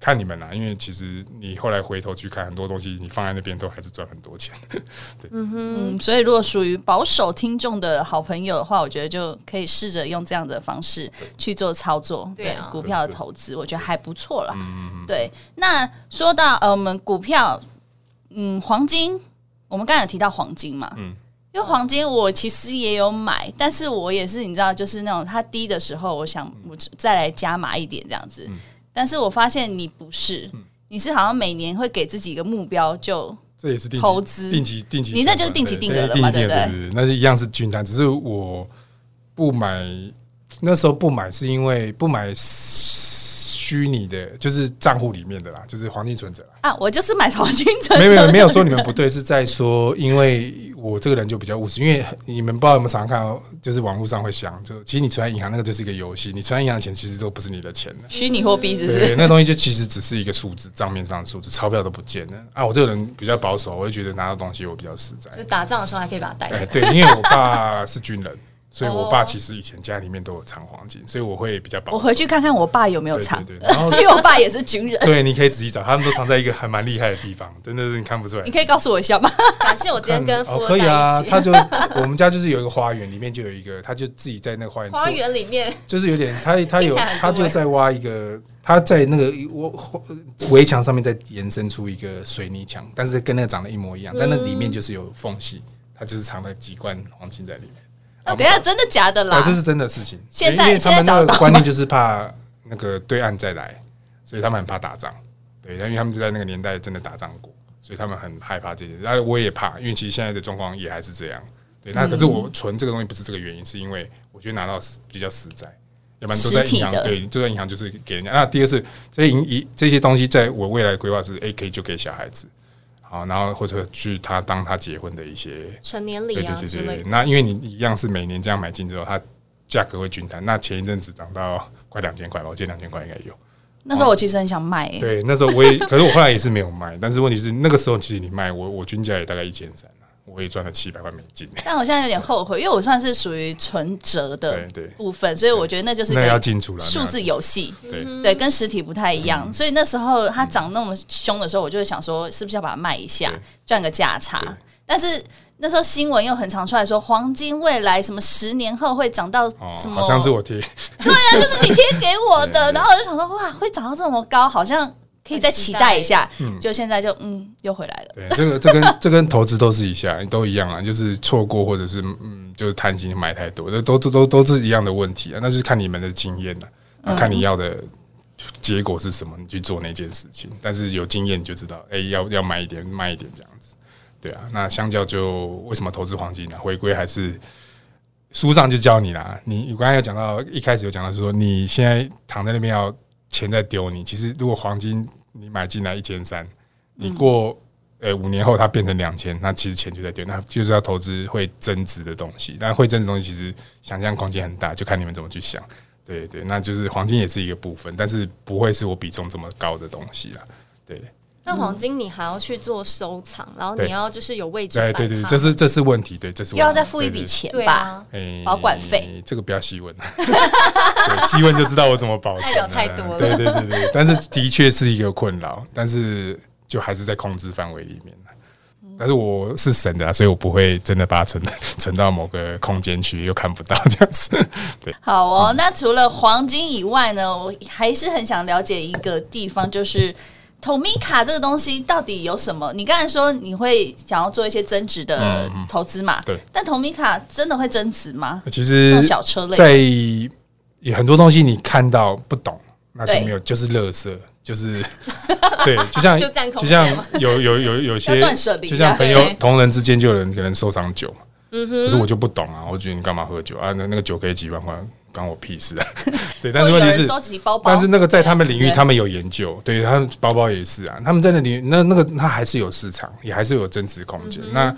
看你们啦，因为其实你后来回头去看很多东西，你放在那边都还是赚很多钱。[laughs] 对，嗯哼。所以如果属于保守听众的好朋友的话，我觉得就可以试着用这样的方式去做操作。对，股票的投资，我觉得还不错啦。嗯，对。那说到呃，我们股票，嗯，黄金，我们刚才有提到黄金嘛，嗯，因为黄金我其实也有买，但是我也是你知道，就是那种它低的时候，我想我再来加码一点这样子。嗯、但是我发现你不是，嗯、你是好像每年会给自己一个目标，就这也是投资定期定期，你那就是定期定额了嘛，对不对？那是一样是均摊，只是我不买，那时候不买是因为不买。虚拟的，就是账户里面的啦，就是黄金存折啊。我就是买黄金存折，没有没有没有说你们不对，是在说，因为我这个人就比较务实，因为你们不知道有没有常常看到，就是网络上会想，就其实你存在银行那个就是一个游戏，你存在银行的钱其实都不是你的钱，虚拟货币是不是？对，那东西就其实只是一个数字，账面上的数字，钞票都不见了啊。我这个人比较保守，我就觉得拿到东西我比较实在，就打仗的时候还可以把它带。对，因为我爸是军人。所以，我爸其实以前家里面都有藏黄金，所以我会比较保守。我回去看看我爸有没有藏，对然后 [laughs] 因为我爸也是军人。对，你可以仔细找，他们都藏在一个还蛮厉害的地方，真的是你看不出来。你可以告诉我一下吗？[laughs] 感谢我今天跟哦，可以啊，他就我们家就是有一个花园，里面就有一个，他就自己在那个花园花园里面，就是有点他他有他就在挖一个，他在那个我围墙上面再延伸出一个水泥墙，但是跟那个长得一模一样，但那里面就是有缝隙，他就是藏了几罐黄金在里面。等下，真的假的啦？这是真的事情。现在，因为他们那个观念就是怕那个对岸再来，所以他们很怕打仗。对，因为他们就在那个年代真的打仗过，所以他们很害怕这些。然后我也怕，因为其实现在的状况也还是这样。对，那可是我存这个东西不是这个原因，是因为我觉得拿到比较实在，要不然都在银行。对，就在银行就是给人家。那第二是这些银一这些东西，在我未来规划是，A K 就给小孩子。好，然后或者去他当他结婚的一些成年礼啊，对对对对。那因为你一样是每年这样买进之后，它价格会均摊。那前一阵子涨到快两千块吧，我记得两千块应该有。那时候我其实很想卖，欸，对，那时候我也，可是我后来也是没有卖。但是问题是那个时候其实你卖我，我均价也大概一千三。我也赚了七百万美金，[laughs] 但我现在有点后悔，因为我算是属于存折的部分，所以我觉得那就是个数字游戏，对。对，跟实体不太一样。所以那时候它涨那么凶的时候，我就会想说，是不是要把它卖一下，赚个价差？但是那时候新闻又很常出来说，黄金未来什么十年后会涨到什么？好像是我贴，[laughs] 对啊，就是你贴给我的，然后我就想说，哇，会涨到这么高，好像。可以再期待一下，嗯，就现在就嗯又回来了。对，这个这跟这跟投资都是一下，都一样啊，就是错过或者是嗯，就是贪心买太多，这都都都都是一样的问题啊。那就是看你们的经验了，啊，看你要的结果是什么，你去做那件事情。但是有经验你就知道，哎，要要买一点，卖一点这样子。对啊，那相较就为什么投资黄金呢？回归还是书上就教你啦。你你刚才有讲到一开始有讲到说，你现在躺在那边要钱在丢你，其实如果黄金。你买进来一千三，你过呃五年后它变成两千，那其实钱就在丢，那就是要投资会增值的东西。但会增值的东西其实想象空间很大，就看你们怎么去想。对对，那就是黄金也是一个部分，但是不会是我比重这么高的东西啦。对。那黄金你还要去做收藏，然后你要就是有位置，哎对对，这是这是问题，对，这是又要再付一笔钱吧？哎，保管费，这个不要细问，[laughs] 细问就知道我怎么保存。[laughs] 太多了，对对对对，[laughs] 但是的确是一个困扰，但是就还是在控制范围里面。但是我是省的，所以我不会真的把它存存到某个空间去，又看不到这样子。对，好哦。那除了黄金以外呢，我还是很想了解一个地方，就是。Tomica 这个东西到底有什么？你刚才说你会想要做一些增值的投资嘛？对。但 Tomica 真的会增值吗？其实，小车类在有很多东西你看到不懂，那就没有，就是垃圾，就是对，就像 [laughs] 就像有有有有些，就像朋友同人之间就有人可能收藏酒，嗯哼。可是我就不懂啊，我觉得你干嘛喝酒啊？那那个酒可以几万块。关我屁事啊！[laughs] 对，[laughs] 但是问题是，但是那个在他们领域，他们有研究，对，他们包包也是啊。他们在那里，那那个他还是有市场，也还是有增值空间。那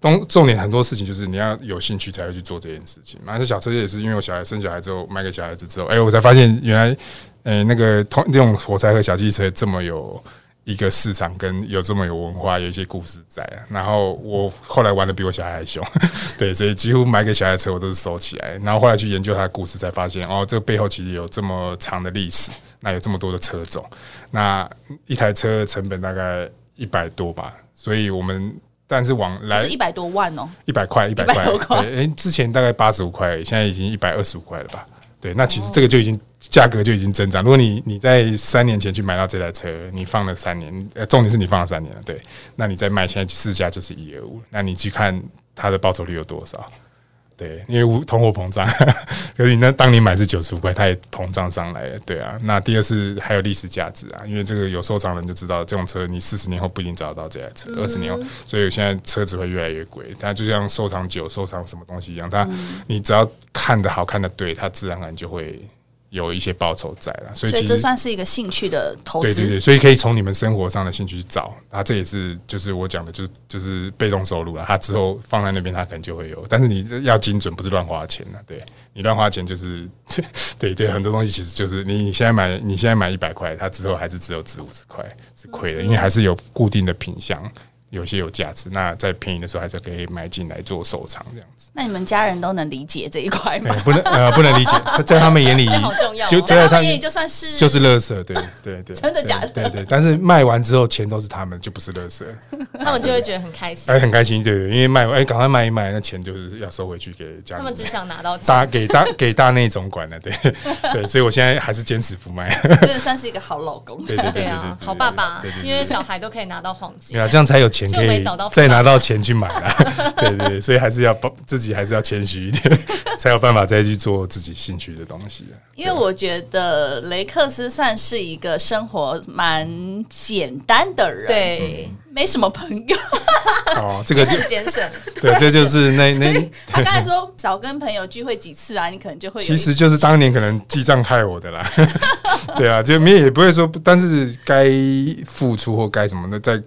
重重点很多事情就是你要有兴趣才会去做这件事情。买这小车也是因为我小孩生小孩之后卖给小孩子之后，哎，我才发现原来，哎，那个同这种火柴和小汽车这么有。一个市场跟有这么有文化，有一些故事在啊。然后我后来玩的比我小孩还凶，[laughs] 对，所以几乎买给小孩车我都是收起来。然后后来去研究他的故事，才发现哦，这个背后其实有这么长的历史，那有这么多的车种，那一台车成本大概一百多吧。所以我们但是往来是一百多万哦，一百块，一百块，对，哎，之前大概八十五块，现在已经一百二十五块了吧？对，那其实这个就已经价格就已经增长。如果你你在三年前去买到这台车，你放了三年，呃，重点是你放了三年了，对，那你再卖，现在市价就是一二五，那你去看它的报酬率有多少？对，因为通货膨胀，[laughs] 可是你那当你买是九十五块，它也膨胀上来了，对啊。那第二是还有历史价值啊，因为这个有收藏人就知道，这种车你四十年后不一定找得到这台车，二十年后，所以现在车子会越来越贵。它就像收藏酒、收藏什么东西一样，它你只要看得好看的对，它自然而然就会。有一些报酬在了，所以，所以这算是一个兴趣的投资。对对对，所以可以从你们生活上的兴趣去找，啊，这也是就是我讲的，就是就是被动收入了。他之后放在那边，他可能就会有，但是你要精准，不是乱花钱了。对，你乱花钱就是，[laughs] 对对，很多东西其实就是你你现在买你现在买一百块，它之后还是只有值五十块，是亏的，因为还是有固定的品项。有些有价值，那在便宜的时候还是可以买进来做收藏这样子。那你们家人都能理解这一块吗？不能呃，不能理解，[laughs] 在他们眼里好重要，就在他们眼里就算是就是垃圾，对对 [laughs] 对，真的假的？对对，但是卖完之后钱都是他们，就不是垃圾，[laughs] 他们就会觉得很开心，哎，很开心，对对，因为卖完哎，赶快卖一卖，那钱就是要收回去给家里。他们只想拿到钱，大给大给大内总管了，对对，所以我现在还是坚持不卖，真的算是一个好老公，对对对啊，好爸爸，因为小孩都可以拿到黄金，对啊，这样才有钱可以找到。再拿到钱去买了，[laughs] 对对对，所以还是要帮自己，还是要谦虚一点，才有办法再去做自己兴趣的东西。因为我觉得雷克斯算是一个生活蛮简单的人，对，没什么朋友。[laughs] 哦，这个很节省。对，这就是那那 [laughs] 他刚才说少跟朋友聚会几次啊，你可能就会。其实就是当年可能记账害我的啦。对啊，就没也不会说，但是该付出或该什么的在。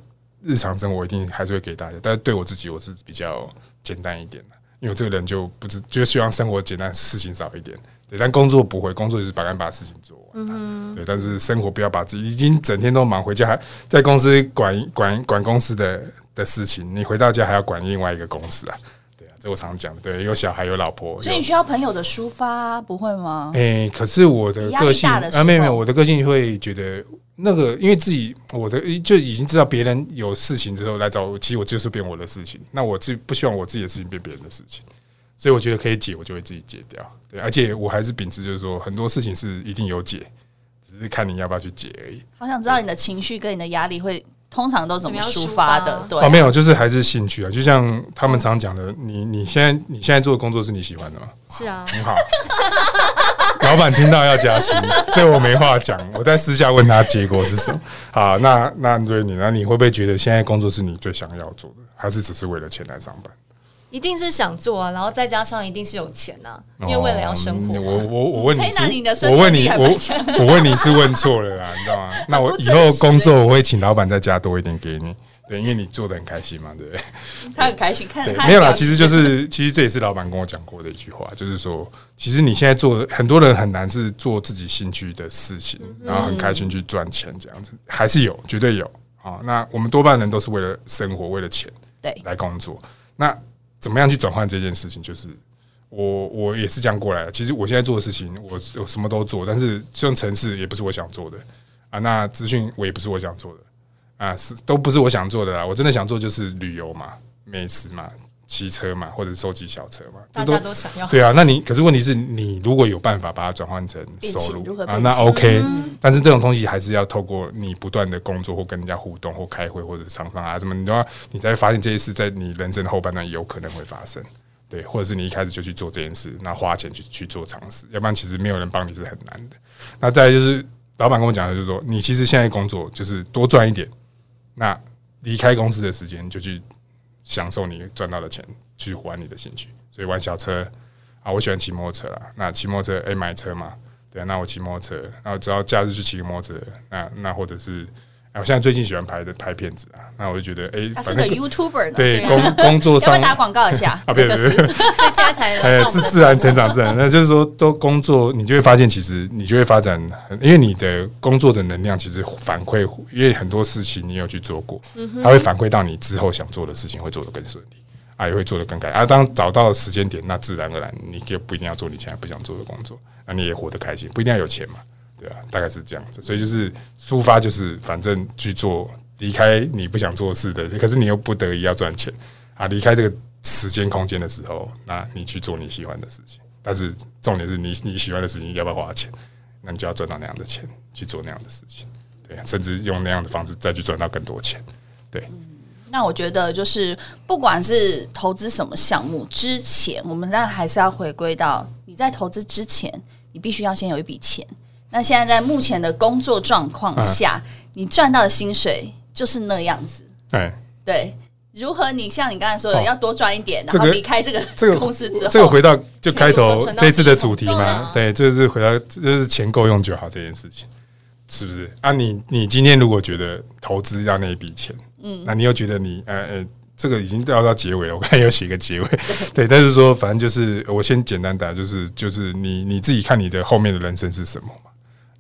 日常生活一定还是会给大家，但是对我自己我是比较简单一点的，因为我这个人就不知就希望生活简单，事情少一点。对，但工作不会，工作就是把干把事情做完。嗯，对，但是生活不要把自己已经整天都忙，回家还在公司管管管公司的的事情，你回到家还要管另外一个公司啊。我常讲的。对，有小孩有老婆，所以你需要朋友的抒发，不会吗？哎、欸，可是我的个性啊，没有没有，我的个性会觉得。那个，因为自己我的就已经知道别人有事情之后来找我，其实我就是变我的事情。那我自不希望我自己的事情变别人的事情，所以我觉得可以解，我就会自己解掉。对，而且我还是秉持就是说，很多事情是一定有解，只是看你要不要去解而已。好想知道你的情绪跟你的压力会通常都怎么抒发的？对，哦，没有，就是还是兴趣啊。就像他们常讲的，你你现在你现在做的工作是你喜欢的吗？是啊，很好。[laughs] 老板听到要加薪，这我没话讲。我在私下问他结果是什么。好，那那对你，那你会不会觉得现在工作是你最想要做的，还是只是为了钱来上班？一定是想做啊，然后再加上一定是有钱呐、啊，因为为了要生活、啊。我我我问你 [laughs] 我问你，我我问你是问错了啦，你知道吗？那我 [laughs] 以后工作我会请老板再加多一点给你。对，因为你做的很开心嘛，对不对？[laughs] 他很开心，看没有啦。其实就是，其实这也是老板跟我讲过的一句话，就是说，其实你现在做的很多人很难是做自己兴趣的事情，然后很开心去赚钱这样子，还是有，绝对有啊。那我们多半人都是为了生活，为了钱，对，来工作。那怎么样去转换这件事情？就是我，我也是这样过来的。其实我现在做的事情，我我什么都做，但是这种程式也不是我想做的啊。那资讯我也不是我想做的。啊，是都不是我想做的啊。我真的想做就是旅游嘛，美食嘛，骑车嘛，或者收集小车嘛，大家都想要。对啊，那你可是问题是你如果有办法把它转换成收入啊，那 OK。但是这种东西还是要透过你不断的工作或跟人家互动或开会或者是常常啊什么，你都要你才会发现这些事在你人生的后半段有可能会发生。对，或者是你一开始就去做这件事，那花钱去去做尝试，要不然其实没有人帮你是很难的。那再来就是老板跟我讲的就是说，你其实现在工作就是多赚一点。那离开公司的时间，就去享受你赚到的钱，去玩你的兴趣。所以玩小车啊，我喜欢骑摩托车啦。那骑摩托车，哎、买车嘛，对。那我骑摩托车，那我只要假日去骑个摩托车，那那或者是。我现在最近喜欢拍的拍片子啊，那我就觉得，哎，他是个 YouTuber 呢，对，工工作 [laughs] 上打广告一下？[laughs] 啊，对对对，所以现在才呃自自然成长，自然，那就是说，都工作，你就会发现，其实你就会发展，因为你的工作的能量其实反馈，因为很多事情你有去做过，它会反馈到你之后想做的事情会做得更顺利，啊，也会做得更改。啊，当找到时间点，那自然而然你就不一定要做你现在不想做的工作，那你也活得开心，不一定要有钱嘛，对啊，大概是这样子，所以就是抒发，就是反正去做。离开你不想做事的，可是你又不得已要赚钱啊！离开这个时间空间的时候，那你去做你喜欢的事情。但是重点是你你喜欢的事情要不要花钱？那你就要赚到那样的钱去做那样的事情，对，甚至用那样的方式再去赚到更多钱，对。那我觉得就是不管是投资什么项目之前，我们当然还是要回归到你在投资之前，你必须要先有一笔钱。那现在在目前的工作状况下，嗯、你赚到的薪水就是那样子。对对，如何你像你刚才说的，要多赚一点，哦、然后离开这个这个公司之后，这个回到就开头这次的主题嘛？对，这是回到就是钱够用就好这件事情，是不是？啊你，你你今天如果觉得投资要那一笔钱。嗯，那你又觉得你呃呃，这个已经要到结尾了，我看要写个结尾，对，但是说反正就是我先简单答，就是就是你你自己看你的后面的人生是什么嘛？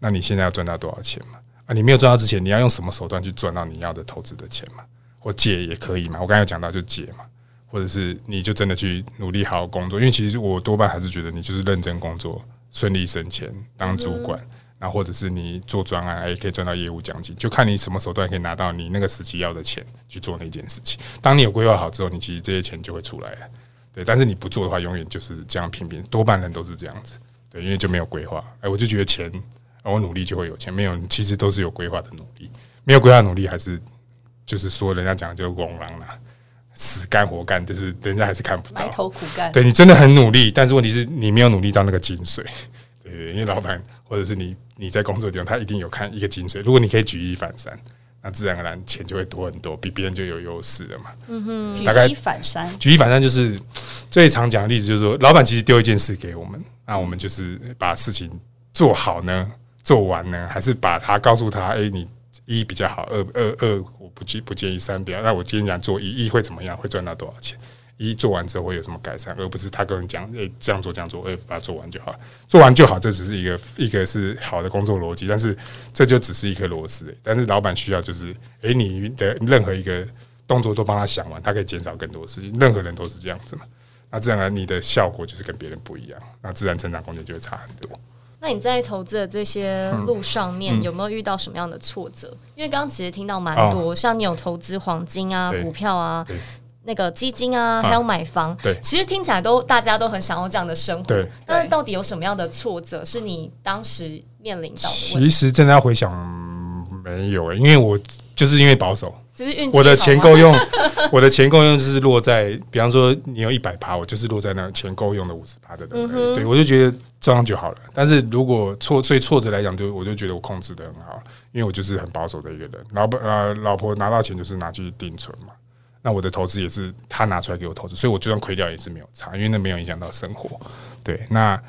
那你现在要赚到多少钱嘛？啊，你没有赚到之前，你要用什么手段去赚到你要的投资的钱嘛？或借也可以嘛？我刚才有讲到就借嘛，或者是你就真的去努力好好工作，因为其实我多半还是觉得你就是认真工作，顺利升迁当主管。嗯然后或者是你做专案，也可以赚到业务奖金，就看你什么手段可以拿到你那个时期要的钱去做那件事情。当你有规划好之后，你其实这些钱就会出来了。对，但是你不做的话，永远就是这样平平。多半人都是这样子，对，因为就没有规划。哎，我就觉得钱，我努力就会有钱，没有，其实都是有规划的努力。没有规划努力，还是就是说人家讲的就是拱狼啦，死干活干，就是人家还是看不到，埋头苦干。对，你真的很努力，但是问题是你没有努力到那个精髓。对，因为老板或者是你。你在工作的地方，他一定有看一个精髓。如果你可以举一反三，那自然而然钱就会多很多，比别人就有优势了嘛。嗯哼，举一反三，举一反三就是最常讲的例子，就是说，老板其实丢一件事给我们，那我们就是把事情做好呢，做完呢，还是把他告诉他，哎，你一比较好，二二二我不建不建议三比较，那我今天讲做一，一会怎么样，会赚到多少钱？一做完之后会有什么改善，而不是他跟人讲，诶、这样做这样做，诶、把它做完就好，做完就好，这只是一个一个是好的工作逻辑，但是这就只是一颗螺丝，但是老板需要就是，诶、你的任何一个动作都帮他想完，他可以减少更多事情，任何人都是这样子嘛，那自然而然你的效果就是跟别人不一样，那自然成长空间就会差很多。那你在投资的这些路上面有没有遇到什么样的挫折？因为刚刚其实听到蛮多，哦、像你有投资黄金啊、股票啊。那个基金啊，还有买房，啊、对，其实听起来都大家都很想要这样的生活，对。但是到底有什么样的挫折是你当时面临到的？其实真的要回想，没有诶、欸，因为我就是因为保守，就是运气，我的钱够用，[laughs] 我的钱够用就是落在，比方说你有一百趴，我就是落在那钱够用的五十趴的人，嗯、哼对，我就觉得这样就好了。但是如果挫，所以挫折来讲，就我就觉得我控制的很好，因为我就是很保守的一个人。老婆呃，老婆拿到钱就是拿去定存嘛。那我的投资也是他拿出来给我投资，所以我就算亏掉也是没有差，因为那没有影响到生活。对，那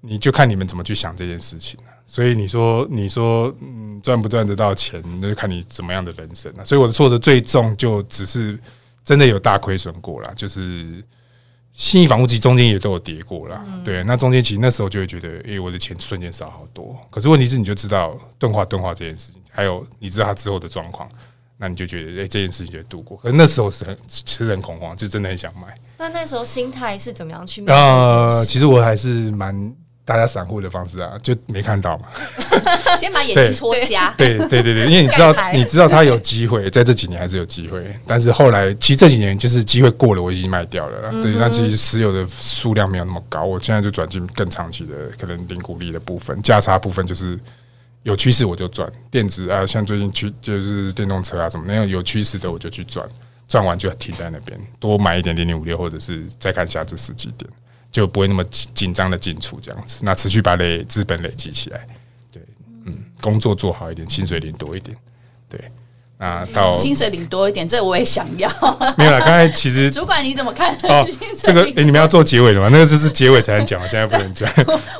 你就看你们怎么去想这件事情了。所以你说，你说，嗯，赚不赚得到钱，那就看你怎么样的人生了。所以我的挫折最重就只是真的有大亏损过了，就是信义房屋其实中间也都有跌过了。对，那中间其实那时候就会觉得，诶，我的钱瞬间少好多。可是问题是，你就知道钝化钝化这件事情，还有你知道它之后的状况。那你就觉得，哎、欸，这件事情就度过。可是那时候是很其实很恐慌，就真的很想买。那那时候心态是怎么样去面对？呃，其实我还是蛮大家散户的方式啊，就没看到嘛。[laughs] 先把眼睛戳瞎。对对对对，因为你知道，你知道他有机会，在这几年还是有机会。但是后来，其实这几年就是机会过了，我已经卖掉了啦。对，那其实持有的数量没有那么高，我现在就转进更长期的，可能零股利的部分，价差部分就是。有趋势我就赚电子啊，像最近去就是电动车啊什么，那样有趋势的我就去赚，赚完就停在那边，多买一点零零五六，或者是再看下这十几点，就不会那么紧紧张的进出这样子。那持续把累资本累积起来，对，嗯，工作做好一点，薪水领多一点，对。啊，到 [laughs] 薪水领多一点，这个、我也想要。[laughs] 没有了，刚才其实 [laughs] 主管你怎么看？哦，这个哎、欸，你们要做结尾的吗？那个就是结尾才能讲，现在不能讲。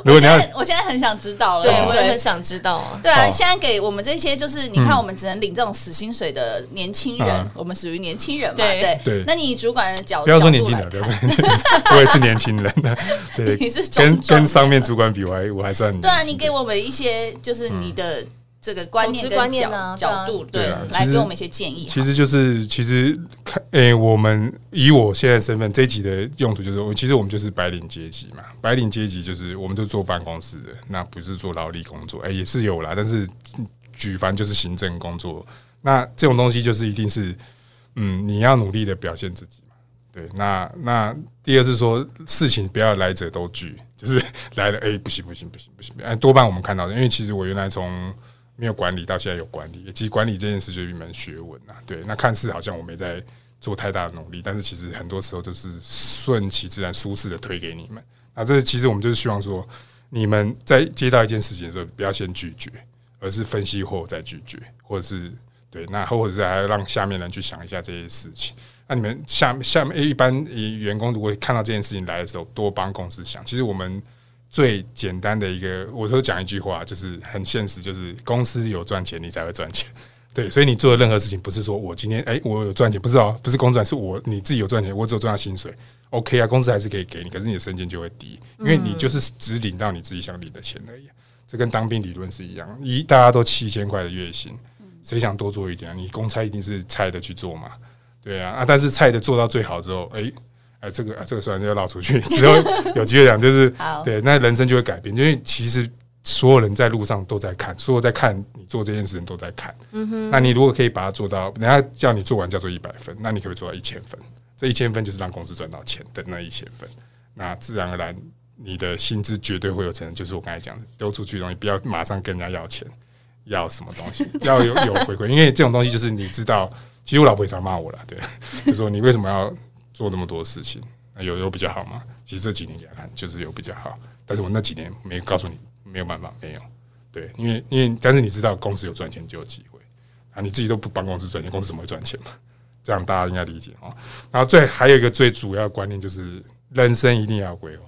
如果你要，我现在很想知道了，对，我也很想知道啊。对啊，现在给我们这些就是你看，我们只能领这种死薪水的年轻人，嗯、我们属于年轻人嘛？对对对。那你主管的角度，不要说年轻人，对不对？我也是年轻人的，对，你是跟跟上面主管比，我还我还算。对啊，你给我们一些就是你的。这个观念跟角啊角度，对，来给我们一些建议。其实就是，其实看，诶，我们以我现在身份，这一集的用途就是，其实我们就是白领阶级嘛。白领阶级就是，我们都坐办公室的，那不是做劳力工作，诶，也是有啦。但是举凡就是行政工作，那这种东西就是一定是，嗯，你要努力的表现自己嘛。对，那那第二是说事情不要来者都拒，就是来了，哎、欸，不行不行不行不行，哎，多半我们看到的，因为其实我原来从没有管理到现在有管理，其实管理这件事就是一门学问啊。对，那看似好像我没在做太大的努力，但是其实很多时候都是顺其自然、舒适的推给你们。那这其实我们就是希望说，你们在接到一件事情的时候，不要先拒绝，而是分析后再拒绝，或者是对，那或者是还要让下面人去想一下这些事情。那你们下下面一般员工如果看到这件事情来的时候，多帮公司想。其实我们最简单的一个，我都讲一句话，就是很现实，就是公司有赚钱，你才会赚钱。[laughs] 对，所以你做的任何事情，不是说我今天哎，我有赚钱，不是哦，不是公司赚，是我你自己有赚钱，我只有赚到薪水，OK 啊，公司还是可以给你，可是你的升迁就会低，因为你就是只领到你自己想领的钱而已。这跟当兵理论是一样，一大家都七千块的月薪，谁想多做一点啊？你公差一定是菜的去做嘛。对啊，啊，但是菜的做到最好之后，哎、欸，哎、欸，这个、啊、这个虽然就要绕出去，只要有机会讲，就是 [laughs] 对，那人生就会改变，因为其实所有人在路上都在看，所有在看你做这件事情都在看。嗯哼，那你如果可以把它做到，人家叫你做完叫做一百分，那你可不可以做到一千分？这一千分就是让公司赚到钱的那一千分，那自然而然你的薪资绝对会有成，就是我刚才讲的，丢出去的东西不要马上跟人家要钱，要什么东西要有有回馈，因为这种东西就是你知道。其实我老婆也常骂我了，对，就说你为什么要做那么多事情？那有有比较好吗？其实这几年给他看，就是有比较好。但是我那几年没告诉你，没有办法，没有。对，因为因为但是你知道，公司有赚钱就有机会啊，你自己都不帮公司赚钱，公司怎么会赚钱嘛？这样大家应该理解啊。然后最还有一个最主要的观念就是，人生一定要规划。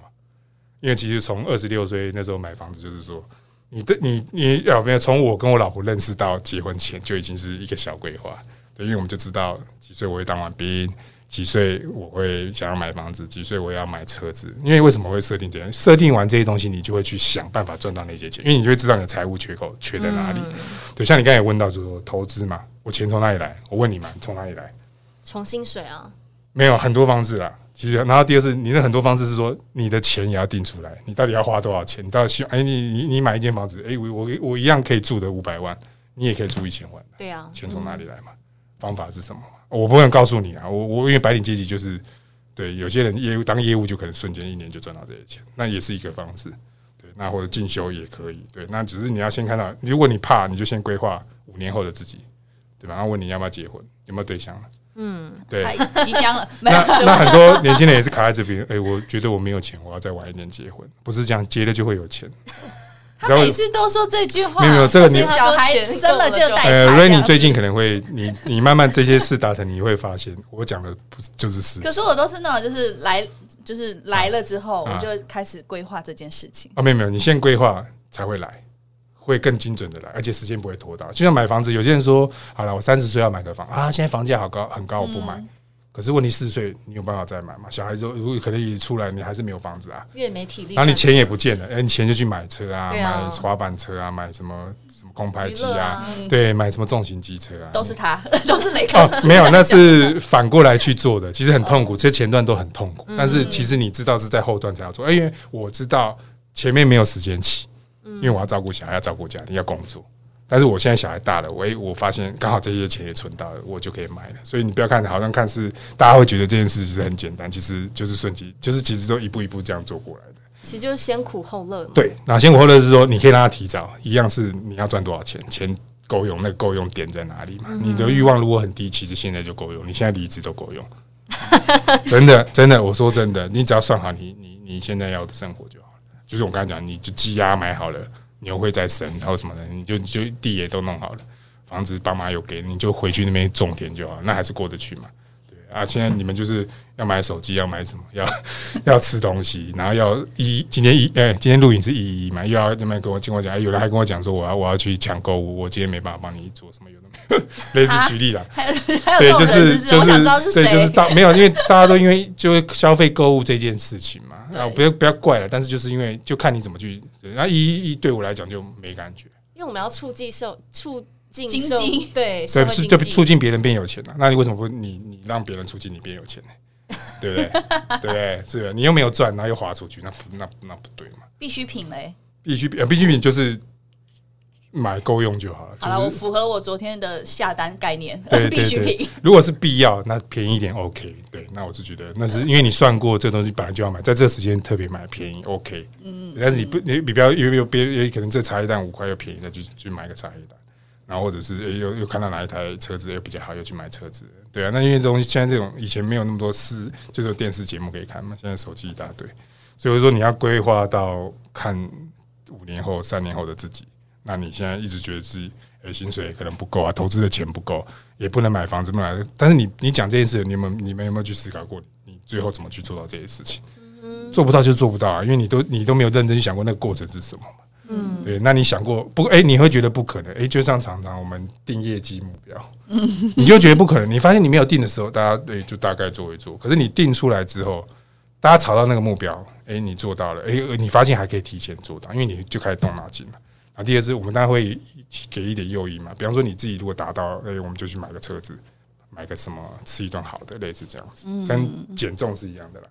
因为其实从二十六岁那时候买房子，就是说你的你你要没有从我跟我老婆认识到结婚前，就已经是一个小规划。对因为我们就知道几岁我会当完兵，几岁我会想要买房子，几岁我要买车子。因为为什么会设定这样？设定完这些东西，你就会去想办法赚到那些钱，因为你就会知道你的财务缺口缺在哪里。嗯、对，像你刚才也问到，就是说投资嘛，我钱从哪里来？我问你嘛，从哪里来？从薪水啊？没有很多方式啦。其实，然后第二是，你的很多方式是说，你的钱也要定出来，你到底要花多少钱？你到底需要？哎，你你你买一间房子，哎，我我我一样可以住的五百万，你也可以住一千万。对啊，钱从哪里来嘛？方法是什么？我不能告诉你啊！我我因为白领阶级就是对有些人业务当业务就可能瞬间一年就赚到这些钱，那也是一个方式。对，那或者进修也可以。对，那只是你要先看到，如果你怕，你就先规划五年后的自己，对吧？然后问你要不要结婚，有没有对象了？嗯，对，[laughs] 即将了。那那很多年轻人也是卡在这边。哎、欸，我觉得我没有钱，我要再晚一点结婚，不是这样，结了就会有钱。他每次都说这句话，没有没有这个你小孩生了就带。呃，Rainy 最近可能会，你你慢慢这些事达成，你会发现我讲的不就是事实。可是我都是那种，就是来就是来了之后，我就开始规划这件事情。啊，没有没有，你先规划才会来，会更精准的来，而且时间不会拖到。就像买房子，有些人说，好了，我三十岁要买个房啊，现在房价好高很高，我不买。可是问题四十岁，你有办法再买吗？小孩子如果可能一出来，你还是没有房子啊，越没体力，然后你钱也不见了，哎，你钱就去买车啊，买滑板车啊，买什么什么空拍机啊，对，买什么重型机车啊，都是他，[laughs] 都是雷克哦，没有，那是反过来去做的，其实很痛苦，这前段都很痛苦，但是其实你知道是在后段才要做，因为我知道前面没有时间起，因为我要照顾小孩，要照顾家庭，要工作。但是我现在小孩大了，我我发现刚好这些钱也存到了，我就可以买了。所以你不要看好像看是大家会觉得这件事其实很简单，其实就是顺其，就是其实都一步一步这样做过来的。其实就是先苦后乐。对，那先苦后乐是说你可以让他提早，一样是你要赚多少钱，钱够用，那个够用点在哪里嘛？你的欲望如果很低，其实现在就够用，你现在离职都够用。[laughs] 真的真的，我说真的，你只要算好你你你现在要的生活就好了。就是我刚才讲，你就积压买好了。牛会在生，然后什么的，你就就地也都弄好了，房子爸妈有给，你就回去那边种田就好，那还是过得去嘛。对啊，现在你们就是要买手机，要买什么，要 [laughs] 要吃东西，然后要一今天一哎，今天录影是一一嘛，又要那边跟我听我讲，有人还跟我讲说我要我要去抢购物，我今天没办法帮你做什么，有的，[laughs] 类似举例啦，对，就是就是对，就是大没有，因为大家都因为就会消费购物这件事情嘛。啊，不要不要怪了，但是就是因为就看你怎么去，那一一对我来讲就没感觉，因为我们要促进受促进经济，对对，是就促进别人变有钱了。那你为什么不你你让别人促进你变有钱呢？对不对？对 [laughs] 不对？是，你又没有赚，然后又花出去，那不那那不对嘛？必需品嘞，必需品，必需品就是买够用就好了。好了，我符合我昨天的下单概念，对 [laughs] 必需品。如果是必要，那便宜一点 OK。对，那我是觉得那是因为你算过这东西本来就要买，在这个时间特别买便宜 OK。嗯，但是你不你比较有有别也可能这茶叶蛋五块又便宜，那就去买个茶叶蛋。然后或者是诶又又看到哪一台车子又比较好，又去买车子。对啊，那因为这东西现在这种以前没有那么多视，就是电视节目可以看嘛，现在手机一大堆，所以说你要规划到看五年后、三年后的自己。那你现在一直觉得自己诶薪水可能不够啊，投资的钱不够，也不能买房子不买。但是你你讲这件事，你们你们有没有去思考过，你最后怎么去做到这些事情？做不到就做不到啊，因为你都你都没有认真想过那个过程是什么嘛。嗯，对，那你想过不？哎、欸，你会觉得不可能。哎、欸，就像常常我们定业绩目标，嗯，[laughs] 你就觉得不可能。你发现你没有定的时候，大家对就大概做一做。可是你定出来之后，大家朝到那个目标，哎、欸，你做到了，哎、欸，你发现还可以提前做到，因为你就开始动脑筋了。啊，第二是我们当然会给一点诱因嘛，比方说你自己如果达到，哎、欸，我们就去买个车子，买个什么，吃一顿好的，类似这样子，跟减重是一样的啦。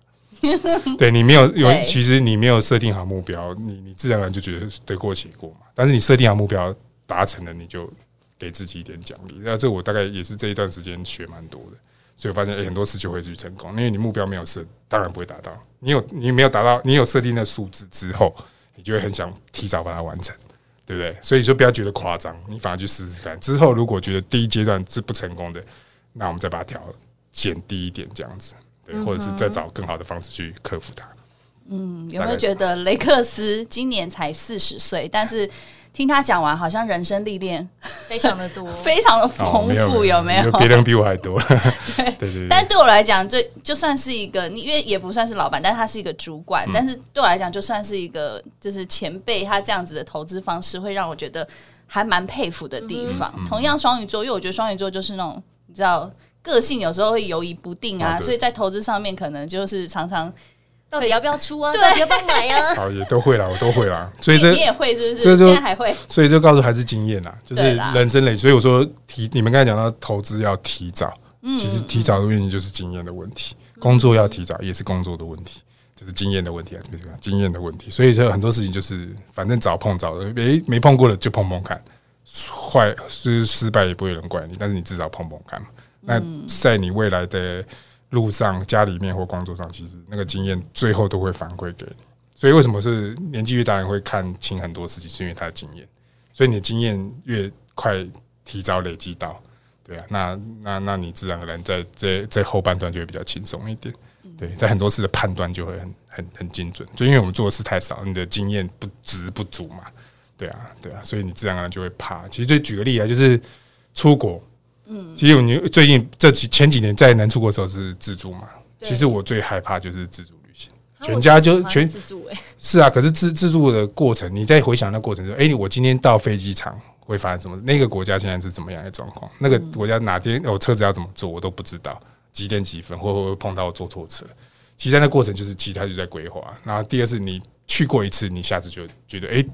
对，你没有有，其实你没有设定好目标，你你自然而然就觉得得过且过嘛。但是你设定好目标达成了，你就给自己一点奖励。那这我大概也是这一段时间学蛮多的，所以我发现诶、欸，很多事就会去成功，因为你目标没有设，当然不会达到。你有你没有达到，你有设定的数字之后，你就会很想提早把它完成，对不对？所以说不要觉得夸张，你反而去试试看。之后如果觉得第一阶段是不成功的，那我们再把它调减低一点，这样子。对或者是再找更好的方式去克服它。嗯，有没有觉得雷克斯今年才四十岁，但是听他讲完，好像人生历练非常的多，[laughs] 非常的丰富，有没有？别人比我还多。[laughs] 对对对。但对我来讲，最就算是一个，你因为也不算是老板，但他是一个主管，但是对我来讲，就算是一个就是前辈，他这样子的投资方式，会让我觉得还蛮佩服的地方。同样双鱼座，因为我觉得双鱼座就是那种你知道。个性有时候会犹豫不定啊，所以在投资上面可能就是常常到底要不要出啊？到底要不要买啊？[laughs] 好，也都会啦，我都会啦。所以这你也会是不是？现在还会？所以就告诉还是经验啦，就是人生累。所以我说提你们刚才讲到投资要提早，其实提早的原因就是经验的问题。工作要提早也是工作的问题，就是经验的问题啊，对吧？经验的问题。所以说很多事情就是反正早碰早的，没没碰过的就碰碰看，坏是失败也不会有人怪你，但是你至少碰碰看嘛。那在你未来的路上，家里面或工作上，其实那个经验最后都会反馈给你。所以为什么是年纪越大人会看清很多事情，是因为他的经验。所以你的经验越快，提早累积到，对啊，那那那你自然而然在这这后半段就会比较轻松一点。对，在很多事的判断就会很很很精准。就因为我们做的事太少，你的经验不值不足嘛。对啊，对啊，所以你自然而然就会怕。其实就举个例啊，就是出国。嗯，其实你最近这几前几年在南出国的时候是自助嘛？其实我最害怕就是自助旅行，全家就全自助哎，是啊。可是自自助的过程，你在回想那过程，说哎，我今天到飞机场会发生什么？那个国家现在是怎么样的状况？那个国家哪天我车子要怎么坐，我都不知道，几点几分会不会碰到我坐错车？其实在那过程就是其他就在规划。然后第二是你去过一次，你下次就觉得哎。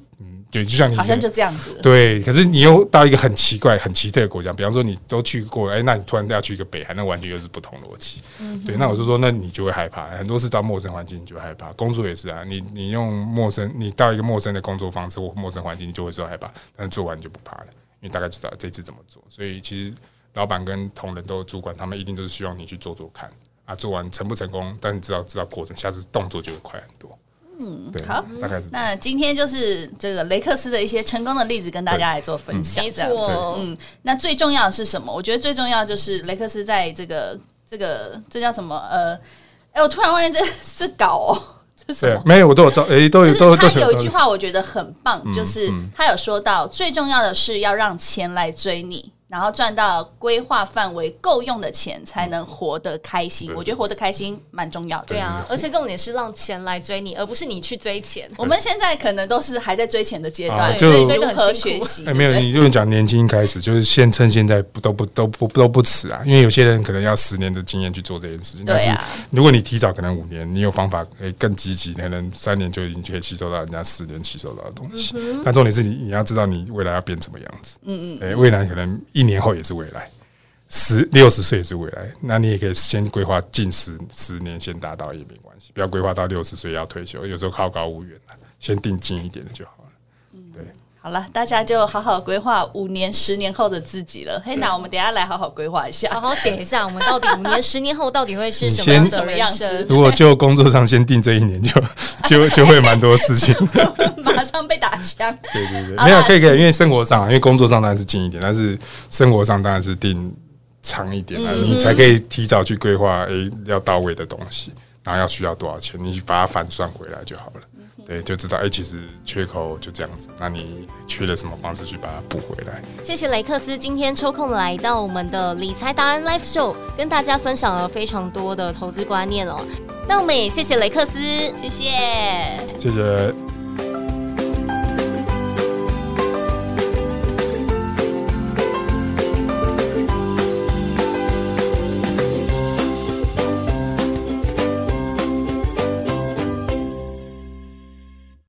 对，就像你好像就这样子。对，可是你又到一个很奇怪、很奇特的国家，比方说你都去过，哎，那你突然要去一个北韩，那完全又是不同逻辑。嗯，对，那我就说，那你就会害怕，很多事到陌生环境你就会害怕。工作也是啊，你你用陌生，你到一个陌生的工作方式或陌生环境，你就会说害怕，但是做完你就不怕了，因为大概知道这次怎么做。所以其实老板跟同仁都主管，他们一定都是希望你去做做看啊，做完成不成功，但你知道知道过程，下次动作就会快很多。嗯，对好，大概是。那今天就是这个雷克斯的一些成功的例子，跟大家来做分享。没错，嗯，那最重要的是什么？我觉得最重要就是雷克斯在这个这个这叫什么？呃，哎，我突然发现这是搞哦，[laughs] 这是什么？没有，我都有照，哎，都有，都有。他有一句话我觉得很棒，就是他有说到，最重要的是要让钱来追你。然后赚到规划范围够用的钱，才能活得开心。我觉得活得开心蛮重要的。对啊，而且重点是让钱来追你，而不是你去追钱。[laughs] 我们现在可能都是还在追钱的阶段，所以追得很辛苦。哎，没有，你就讲年轻开始，就是先趁现在不都不都不都不迟啊。因为有些人可能要十年的经验去做这件事情。但是如果你提早可能五年，你有方法可以更积极，可能三年就已经可以吸收到人家十年吸收到的东西。但重点是你你要知道你未来要变什么样子。嗯嗯。哎，未来可能一年后也是未来。十六十岁也是未来，那你也可以先规划近十十年先达到也没关系，不要规划到六十岁要退休，有时候好高骛远，先定近一点的就好。好了，大家就好好规划五年、十年后的自己了。嘿，那我们等一下来好好规划一下，好好写一下，我们到底五年、十年后到底会是什么样什么样子？如果就工作上先定这一年就，[laughs] 就就就会蛮多事情，马上被打枪。对对对，没有可以可以，因为生活上，因为工作上当然是近一点，但是生活上当然是定长一点啊，嗯、你才可以提早去规划，哎、欸，要到位的东西，然后要需要多少钱，你把它反算回来就好了。对，就知道哎、欸，其实缺口就这样子。那你缺了什么方式去把它补回来？谢谢雷克斯今天抽空来到我们的理财达人 Live Show，跟大家分享了非常多的投资观念哦。那我们也谢谢雷克斯，谢谢，谢谢。